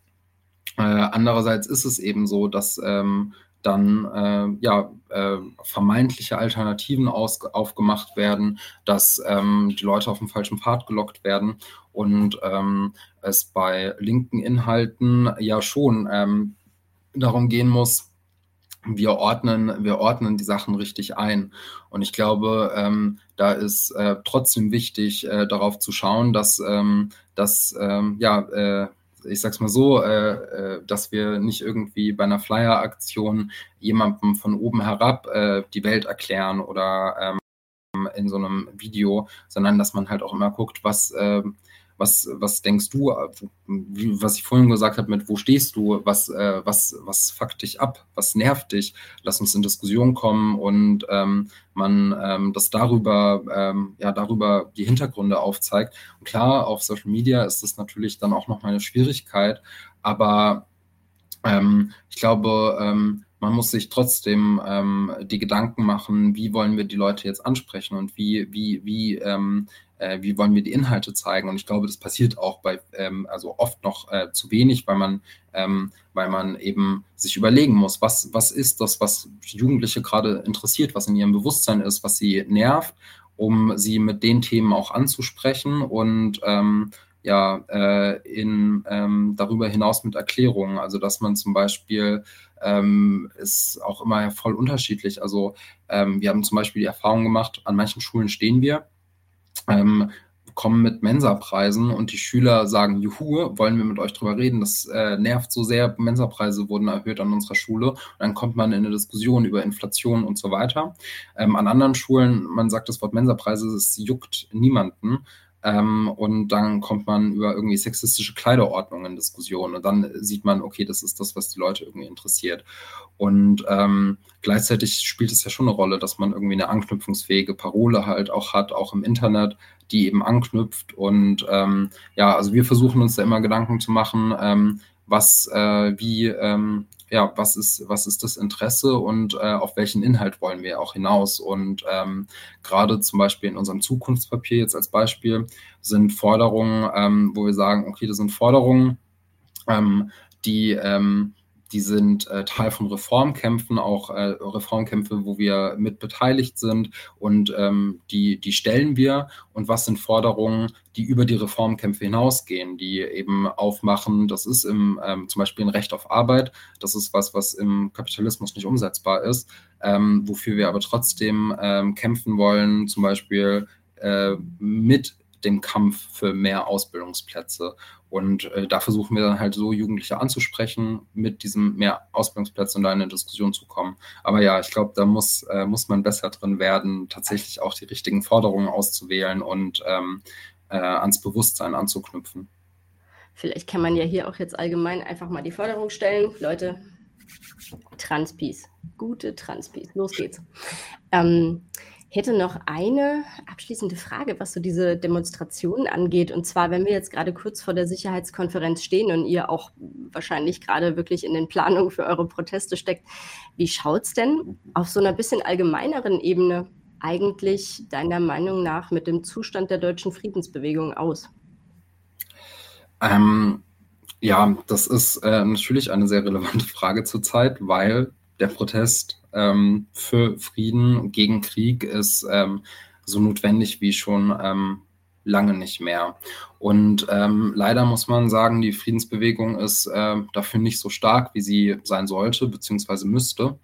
äh, andererseits ist es eben so, dass ähm, dann äh, ja, äh, vermeintliche Alternativen aus, aufgemacht werden, dass ähm, die Leute auf den falschen Pfad gelockt werden und ähm, es bei linken Inhalten ja schon ähm, darum gehen muss, wir ordnen, wir ordnen die Sachen richtig ein. Und ich glaube, ähm, da ist äh, trotzdem wichtig, äh, darauf zu schauen, dass, ähm, dass ähm, ja, äh, ich sag's mal so, äh, äh, dass wir nicht irgendwie bei einer Flyer-Aktion jemandem von oben herab äh, die Welt erklären oder ähm, in so einem Video, sondern dass man halt auch immer guckt, was, äh, was, was denkst du, wie, was ich vorhin gesagt habe, mit wo stehst du, was, äh, was, was fuckt dich ab, was nervt dich, lass uns in Diskussion kommen und ähm, man ähm, das darüber, ähm, ja, darüber die Hintergründe aufzeigt. Und klar, auf Social Media ist das natürlich dann auch nochmal eine Schwierigkeit, aber ähm, ich glaube, ähm, man muss sich trotzdem ähm, die Gedanken machen, wie wollen wir die Leute jetzt ansprechen und wie, wie, wie, ähm, äh, wie wollen wir die Inhalte zeigen. Und ich glaube, das passiert auch bei, ähm, also oft noch äh, zu wenig, weil man, ähm, weil man eben sich überlegen muss, was, was ist das, was Jugendliche gerade interessiert, was in ihrem Bewusstsein ist, was sie nervt, um sie mit den Themen auch anzusprechen und ähm, ja, äh, in, ähm, darüber hinaus mit Erklärungen. Also, dass man zum Beispiel ähm, ist auch immer voll unterschiedlich. Also, ähm, wir haben zum Beispiel die Erfahrung gemacht, an manchen Schulen stehen wir, ähm, kommen mit Mensa-Preisen und die Schüler sagen, juhu, wollen wir mit euch drüber reden, das äh, nervt so sehr, Mensa-Preise wurden erhöht an unserer Schule. Und dann kommt man in eine Diskussion über Inflation und so weiter. Ähm, an anderen Schulen, man sagt das Wort Mensa-Preise, es juckt niemanden ähm, und dann kommt man über irgendwie sexistische Kleiderordnungen in Diskussionen und dann sieht man, okay, das ist das, was die Leute irgendwie interessiert. Und ähm, gleichzeitig spielt es ja schon eine Rolle, dass man irgendwie eine anknüpfungsfähige Parole halt auch hat, auch im Internet, die eben anknüpft. Und ähm, ja, also wir versuchen uns da immer Gedanken zu machen, ähm, was, äh, wie, ähm, ja, was ist, was ist das Interesse und äh, auf welchen Inhalt wollen wir auch hinaus? Und ähm, gerade zum Beispiel in unserem Zukunftspapier jetzt als Beispiel sind Forderungen, ähm, wo wir sagen, okay, das sind Forderungen, ähm, die ähm, die sind äh, Teil von Reformkämpfen, auch äh, Reformkämpfe, wo wir mit beteiligt sind und ähm, die, die stellen wir. Und was sind Forderungen, die über die Reformkämpfe hinausgehen, die eben aufmachen, das ist im, ähm, zum Beispiel ein Recht auf Arbeit, das ist was, was im Kapitalismus nicht umsetzbar ist, ähm, wofür wir aber trotzdem ähm, kämpfen wollen, zum Beispiel äh, mit dem Kampf für mehr Ausbildungsplätze. Und äh, da versuchen wir dann halt so Jugendliche anzusprechen, mit diesem mehr Ausbildungsplätze und da in eine Diskussion zu kommen. Aber ja, ich glaube, da muss, äh, muss man besser drin werden, tatsächlich auch die richtigen Forderungen auszuwählen und ähm, äh, ans Bewusstsein anzuknüpfen. Vielleicht kann man ja hier auch jetzt allgemein einfach mal die Forderung stellen. Leute, Transpies, gute Transpies, los geht's. Ähm, hätte noch eine abschließende Frage, was so diese Demonstrationen angeht. Und zwar, wenn wir jetzt gerade kurz vor der Sicherheitskonferenz stehen und ihr auch wahrscheinlich gerade wirklich in den Planungen für eure Proteste steckt, wie schaut es denn auf so einer bisschen allgemeineren Ebene eigentlich deiner Meinung nach mit dem Zustand der deutschen Friedensbewegung aus? Ähm, ja, das ist äh, natürlich eine sehr relevante Frage zurzeit, weil der Protest ähm, für Frieden gegen Krieg ist ähm, so notwendig wie schon ähm, lange nicht mehr. Und ähm, leider muss man sagen, die Friedensbewegung ist äh, dafür nicht so stark, wie sie sein sollte bzw. müsste.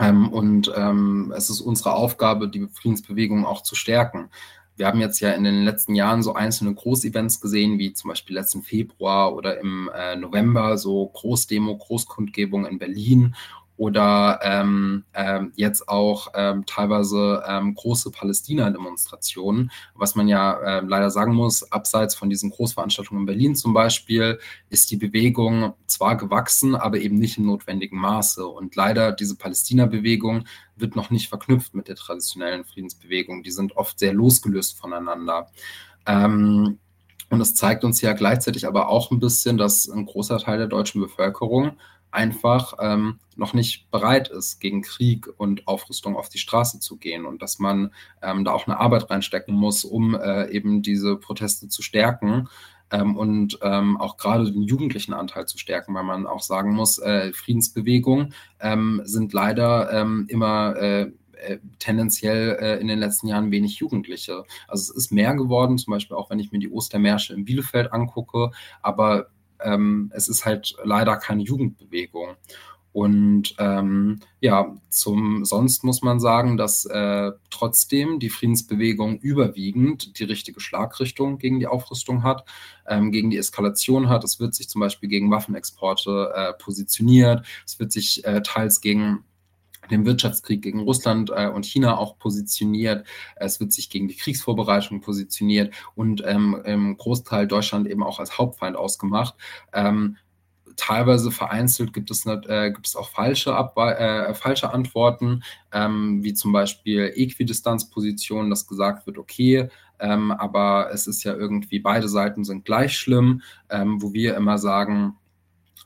Ähm, und ähm, es ist unsere Aufgabe, die Friedensbewegung auch zu stärken. Wir haben jetzt ja in den letzten Jahren so einzelne Großevents gesehen, wie zum Beispiel letzten Februar oder im äh, November so Großdemo, Großkundgebung in Berlin oder ähm, ähm, jetzt auch ähm, teilweise ähm, große Palästina-Demonstrationen, was man ja äh, leider sagen muss, abseits von diesen Großveranstaltungen in Berlin zum Beispiel, ist die Bewegung zwar gewachsen, aber eben nicht im notwendigen Maße. Und leider diese Palästina-Bewegung wird noch nicht verknüpft mit der traditionellen Friedensbewegung. Die sind oft sehr losgelöst voneinander. Ähm, und es zeigt uns ja gleichzeitig aber auch ein bisschen, dass ein großer Teil der deutschen Bevölkerung einfach ähm, noch nicht bereit ist, gegen Krieg und Aufrüstung auf die Straße zu gehen und dass man ähm, da auch eine Arbeit reinstecken muss, um äh, eben diese Proteste zu stärken. Ähm, und ähm, auch gerade den jugendlichen Anteil zu stärken, weil man auch sagen muss, äh, Friedensbewegungen ähm, sind leider ähm, immer äh, äh, tendenziell äh, in den letzten Jahren wenig Jugendliche. Also es ist mehr geworden, zum Beispiel auch wenn ich mir die Ostermärsche in Bielefeld angucke, aber ähm, es ist halt leider keine Jugendbewegung. Und ähm, ja, zum sonst muss man sagen, dass äh, trotzdem die Friedensbewegung überwiegend die richtige Schlagrichtung gegen die Aufrüstung hat, ähm, gegen die Eskalation hat. Es wird sich zum Beispiel gegen Waffenexporte äh, positioniert. Es wird sich äh, teils gegen den Wirtschaftskrieg gegen Russland äh, und China auch positioniert. Es wird sich gegen die Kriegsvorbereitung positioniert und ähm, im Großteil Deutschland eben auch als Hauptfeind ausgemacht. Ähm, teilweise vereinzelt gibt es, äh, gibt es auch falsche, äh, falsche Antworten, ähm, wie zum Beispiel Äquidistanzpositionen, dass gesagt wird, okay, ähm, aber es ist ja irgendwie, beide Seiten sind gleich schlimm, ähm, wo wir immer sagen,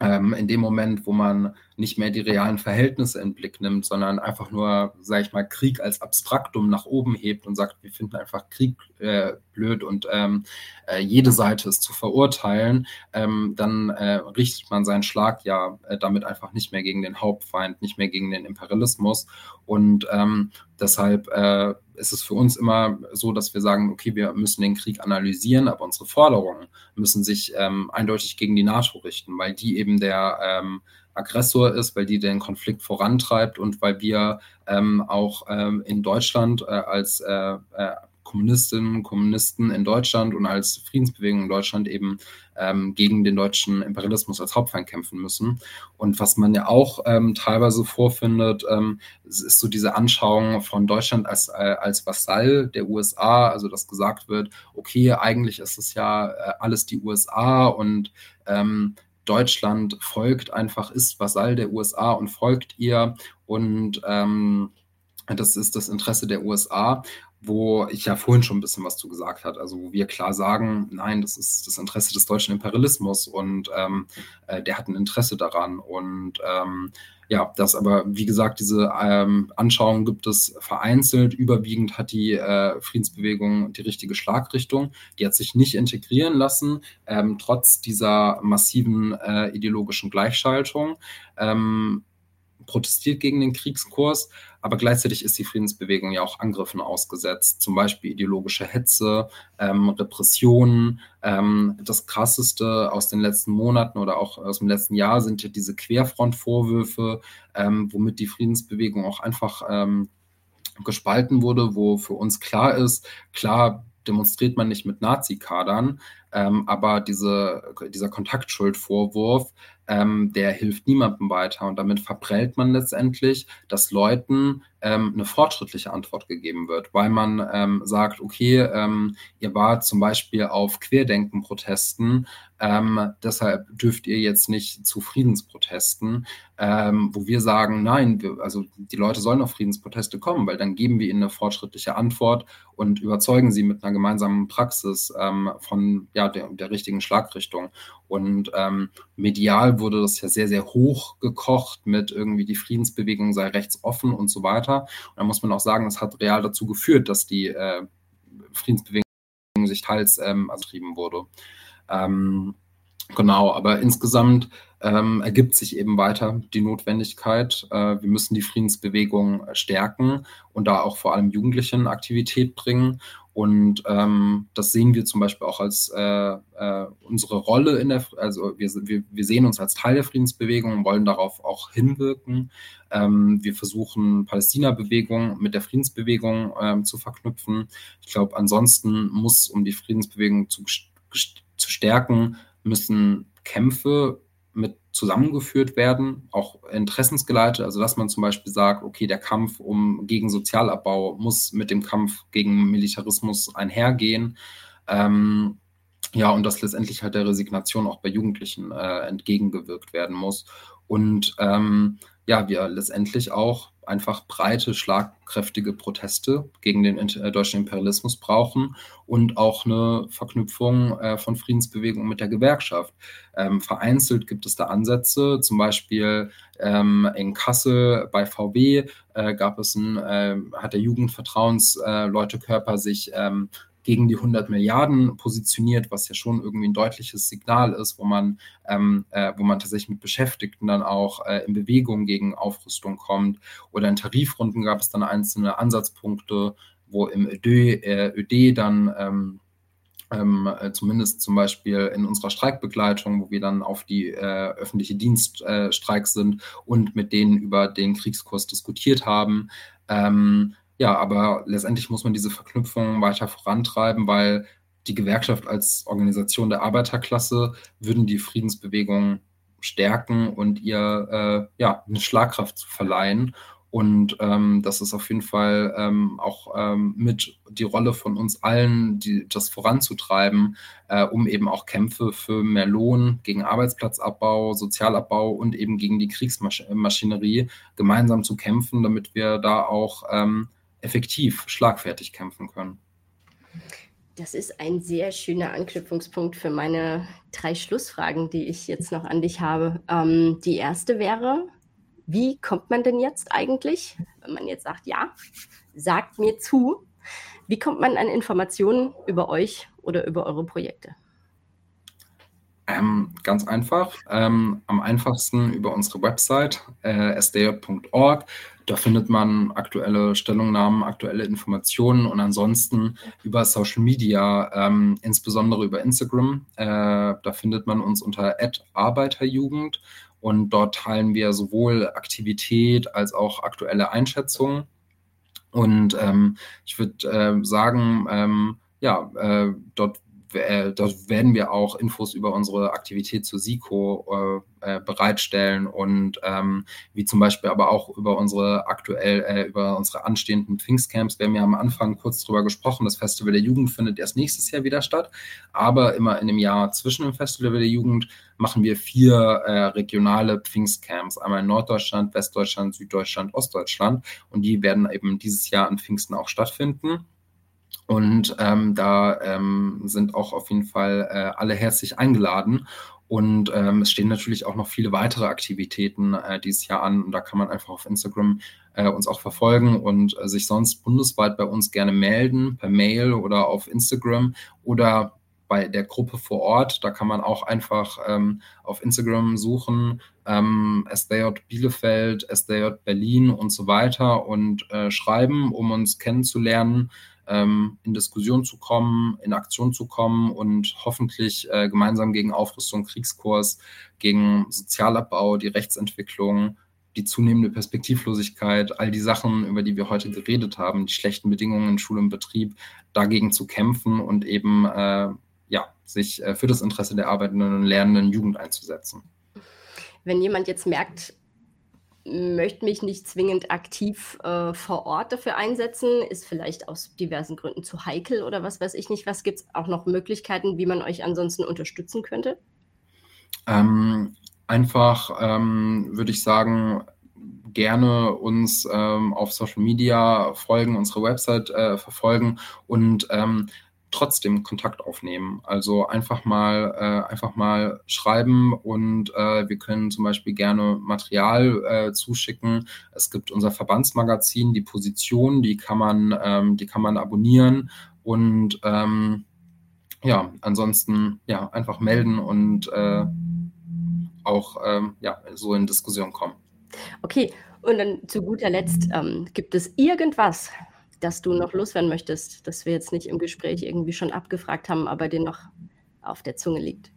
ähm, in dem Moment, wo man nicht mehr die realen Verhältnisse in Blick nimmt, sondern einfach nur, sage ich mal, Krieg als Abstraktum nach oben hebt und sagt, wir finden einfach Krieg äh, blöd und ähm, äh, jede Seite ist zu verurteilen, ähm, dann äh, richtet man seinen Schlag ja äh, damit einfach nicht mehr gegen den Hauptfeind, nicht mehr gegen den Imperialismus. Und ähm, deshalb äh, ist es für uns immer so, dass wir sagen, okay, wir müssen den Krieg analysieren, aber unsere Forderungen müssen sich ähm, eindeutig gegen die NATO richten, weil die eben der ähm, Aggressor ist, weil die den Konflikt vorantreibt und weil wir ähm, auch ähm, in Deutschland äh, als äh, äh, Kommunistinnen und Kommunisten in Deutschland und als Friedensbewegung in Deutschland eben ähm, gegen den deutschen Imperialismus als Hauptfeind kämpfen müssen. Und was man ja auch ähm, teilweise vorfindet, ähm, ist so diese Anschauung von Deutschland als, äh, als Vasall der USA, also dass gesagt wird, okay, eigentlich ist es ja äh, alles die USA und ähm, Deutschland folgt einfach, ist Vasall der USA und folgt ihr und ähm, das ist das Interesse der USA wo ich ja vorhin schon ein bisschen was zu gesagt habe, also wo wir klar sagen, nein, das ist das Interesse des deutschen Imperialismus und ähm, äh, der hat ein Interesse daran. Und ähm, ja, das aber, wie gesagt, diese ähm, Anschauung gibt es vereinzelt. Überwiegend hat die äh, Friedensbewegung die richtige Schlagrichtung. Die hat sich nicht integrieren lassen, ähm, trotz dieser massiven äh, ideologischen Gleichschaltung. Ähm, protestiert gegen den Kriegskurs, aber gleichzeitig ist die Friedensbewegung ja auch Angriffen ausgesetzt, zum Beispiel ideologische Hetze, ähm, Repressionen. Ähm, das Krasseste aus den letzten Monaten oder auch aus dem letzten Jahr sind ja diese Querfrontvorwürfe, ähm, womit die Friedensbewegung auch einfach ähm, gespalten wurde, wo für uns klar ist, klar demonstriert man nicht mit Nazi-Kadern, ähm, aber diese, dieser Kontaktschuldvorwurf, ähm, der hilft niemandem weiter. Und damit verprellt man letztendlich, dass Leuten ähm, eine fortschrittliche Antwort gegeben wird, weil man ähm, sagt, okay, ähm, ihr wart zum Beispiel auf Querdenken-Protesten, ähm, deshalb dürft ihr jetzt nicht zu Friedensprotesten, ähm, wo wir sagen, nein, wir, also die Leute sollen auf Friedensproteste kommen, weil dann geben wir ihnen eine fortschrittliche Antwort und überzeugen sie mit einer gemeinsamen Praxis ähm, von ja, der, der richtigen Schlagrichtung. Und medial wurde das ja sehr, sehr hoch gekocht mit irgendwie die Friedensbewegung sei rechtsoffen und so weiter. Und da muss man auch sagen, das hat real dazu geführt, dass die äh, Friedensbewegung sich teils ähm, also trieben wurde. Ähm, genau, aber insgesamt ähm, ergibt sich eben weiter die Notwendigkeit. Äh, wir müssen die Friedensbewegung stärken und da auch vor allem Jugendlichen Aktivität bringen. Und ähm, das sehen wir zum Beispiel auch als äh, äh, unsere Rolle in der, also wir, wir, wir sehen uns als Teil der Friedensbewegung und wollen darauf auch hinwirken. Ähm, wir versuchen Palästina-Bewegung mit der Friedensbewegung ähm, zu verknüpfen. Ich glaube, ansonsten muss, um die Friedensbewegung zu, zu stärken, müssen Kämpfe mit zusammengeführt werden, auch interessensgeleitet, also dass man zum Beispiel sagt, okay, der Kampf um gegen Sozialabbau muss mit dem Kampf gegen Militarismus einhergehen. Ähm, ja, und dass letztendlich halt der Resignation auch bei Jugendlichen äh, entgegengewirkt werden muss. Und ähm, ja, wir letztendlich auch einfach breite, schlagkräftige Proteste gegen den äh, deutschen Imperialismus brauchen und auch eine Verknüpfung äh, von Friedensbewegung mit der Gewerkschaft. Ähm, vereinzelt gibt es da Ansätze, zum Beispiel ähm, in Kassel bei VW äh, gab es ein, äh, hat der Jugendvertrauensleute Körper sich ähm, gegen die 100 Milliarden positioniert, was ja schon irgendwie ein deutliches Signal ist, wo man, ähm, äh, wo man tatsächlich mit Beschäftigten dann auch äh, in Bewegung gegen Aufrüstung kommt. Oder in Tarifrunden gab es dann einzelne Ansatzpunkte, wo im ÖD, äh, ÖD dann ähm, ähm, äh, zumindest zum Beispiel in unserer Streikbegleitung, wo wir dann auf die äh, öffentliche Dienststreiks äh, sind und mit denen über den Kriegskurs diskutiert haben. Ähm, ja, aber letztendlich muss man diese Verknüpfung weiter vorantreiben, weil die Gewerkschaft als Organisation der Arbeiterklasse würden die Friedensbewegung stärken und ihr äh, ja, eine Schlagkraft verleihen. Und ähm, das ist auf jeden Fall ähm, auch ähm, mit die Rolle von uns allen, die, das voranzutreiben, äh, um eben auch Kämpfe für mehr Lohn gegen Arbeitsplatzabbau, Sozialabbau und eben gegen die Kriegsmaschinerie gemeinsam zu kämpfen, damit wir da auch ähm, effektiv, schlagfertig kämpfen können. Das ist ein sehr schöner Anknüpfungspunkt für meine drei Schlussfragen, die ich jetzt noch an dich habe. Ähm, die erste wäre, wie kommt man denn jetzt eigentlich, wenn man jetzt sagt, ja, sagt mir zu, wie kommt man an Informationen über euch oder über eure Projekte? Ähm, ganz einfach. Ähm, am einfachsten über unsere Website äh, sdj.org. Da findet man aktuelle Stellungnahmen, aktuelle Informationen und ansonsten über Social Media, ähm, insbesondere über Instagram. Äh, da findet man uns unter Arbeiterjugend und dort teilen wir sowohl Aktivität als auch aktuelle Einschätzungen. Und ähm, ich würde äh, sagen, ähm, ja, äh, dort äh, dort werden wir auch Infos über unsere Aktivität zur SICO äh, äh, bereitstellen und ähm, wie zum Beispiel aber auch über unsere aktuell, äh, über unsere anstehenden Pfingstcamps. Wir haben ja am Anfang kurz drüber gesprochen. Das Festival der Jugend findet erst nächstes Jahr wieder statt, aber immer in dem Jahr zwischen dem Festival der Jugend machen wir vier äh, regionale Pfingstcamps, einmal in Norddeutschland, Westdeutschland, Süddeutschland, Ostdeutschland und die werden eben dieses Jahr an Pfingsten auch stattfinden. Und ähm, da ähm, sind auch auf jeden Fall äh, alle herzlich eingeladen. Und ähm, es stehen natürlich auch noch viele weitere Aktivitäten äh, dieses Jahr an. Und da kann man einfach auf Instagram äh, uns auch verfolgen und äh, sich sonst bundesweit bei uns gerne melden, per Mail oder auf Instagram oder bei der Gruppe vor Ort. Da kann man auch einfach ähm, auf Instagram suchen, ähm, SDJ Bielefeld, SDJ Berlin und so weiter und äh, schreiben, um uns kennenzulernen ähm, in Diskussion zu kommen, in Aktion zu kommen und hoffentlich äh, gemeinsam gegen Aufrüstung, Kriegskurs, gegen Sozialabbau, die Rechtsentwicklung, die zunehmende Perspektivlosigkeit, all die Sachen, über die wir heute geredet haben, die schlechten Bedingungen in Schule und Betrieb, dagegen zu kämpfen und eben äh, ja, sich äh, für das Interesse der arbeitenden und lernenden Jugend einzusetzen. Wenn jemand jetzt merkt, möchte mich nicht zwingend aktiv äh, vor Ort dafür einsetzen, ist vielleicht aus diversen Gründen zu heikel oder was weiß ich nicht. Was gibt es auch noch Möglichkeiten, wie man euch ansonsten unterstützen könnte? Ähm, einfach ähm, würde ich sagen, gerne uns ähm, auf Social Media folgen, unsere Website äh, verfolgen und ähm, trotzdem Kontakt aufnehmen. Also einfach mal, äh, einfach mal schreiben und äh, wir können zum Beispiel gerne Material äh, zuschicken. Es gibt unser Verbandsmagazin, die Position, die kann man, ähm, die kann man abonnieren und ähm, ja, ansonsten ja einfach melden und äh, auch ähm, ja so in Diskussion kommen. Okay, und dann zu guter Letzt ähm, gibt es irgendwas, das du noch loswerden möchtest, das wir jetzt nicht im Gespräch irgendwie schon abgefragt haben, aber dir noch auf der Zunge liegt?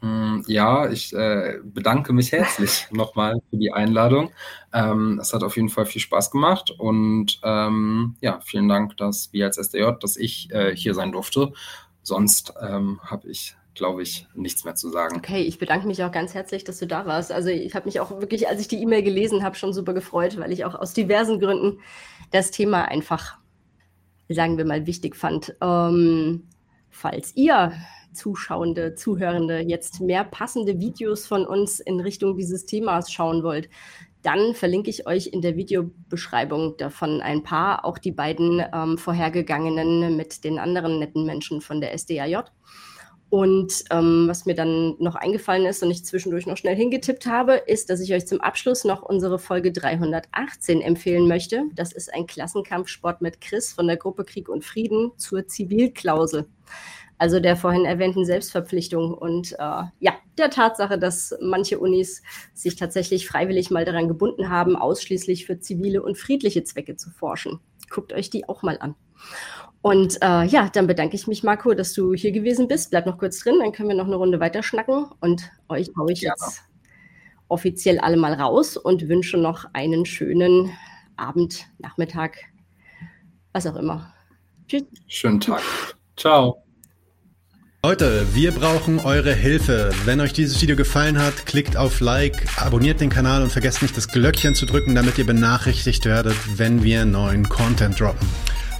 Mm, ja, ich äh, bedanke mich herzlich nochmal für die Einladung. Ähm, es hat auf jeden Fall viel Spaß gemacht und ähm, ja, vielen Dank, dass wir als SDJ, dass ich äh, hier sein durfte. Sonst ähm, habe ich glaube ich, nichts mehr zu sagen. Okay, ich bedanke mich auch ganz herzlich, dass du da warst. Also ich habe mich auch wirklich, als ich die E-Mail gelesen habe, schon super gefreut, weil ich auch aus diversen Gründen das Thema einfach, sagen wir mal, wichtig fand. Ähm, falls ihr Zuschauende, Zuhörende jetzt mehr passende Videos von uns in Richtung dieses Themas schauen wollt, dann verlinke ich euch in der Videobeschreibung davon ein paar, auch die beiden ähm, vorhergegangenen mit den anderen netten Menschen von der SDAJ. Und ähm, was mir dann noch eingefallen ist und ich zwischendurch noch schnell hingetippt habe, ist, dass ich euch zum Abschluss noch unsere Folge 318 empfehlen möchte. Das ist ein Klassenkampfsport mit Chris von der Gruppe Krieg und Frieden zur Zivilklausel. Also der vorhin erwähnten Selbstverpflichtung und äh, ja, der Tatsache, dass manche Unis sich tatsächlich freiwillig mal daran gebunden haben, ausschließlich für zivile und friedliche Zwecke zu forschen. Guckt euch die auch mal an. Und äh, ja, dann bedanke ich mich, Marco, dass du hier gewesen bist. Bleib noch kurz drin, dann können wir noch eine Runde weiter schnacken. Und euch haue ich Gerne. jetzt offiziell alle mal raus und wünsche noch einen schönen Abend, Nachmittag, was auch immer. Tschüss. Schönen Tag. Ciao. Leute, wir brauchen eure Hilfe. Wenn euch dieses Video gefallen hat, klickt auf Like, abonniert den Kanal und vergesst nicht das Glöckchen zu drücken, damit ihr benachrichtigt werdet, wenn wir neuen Content droppen.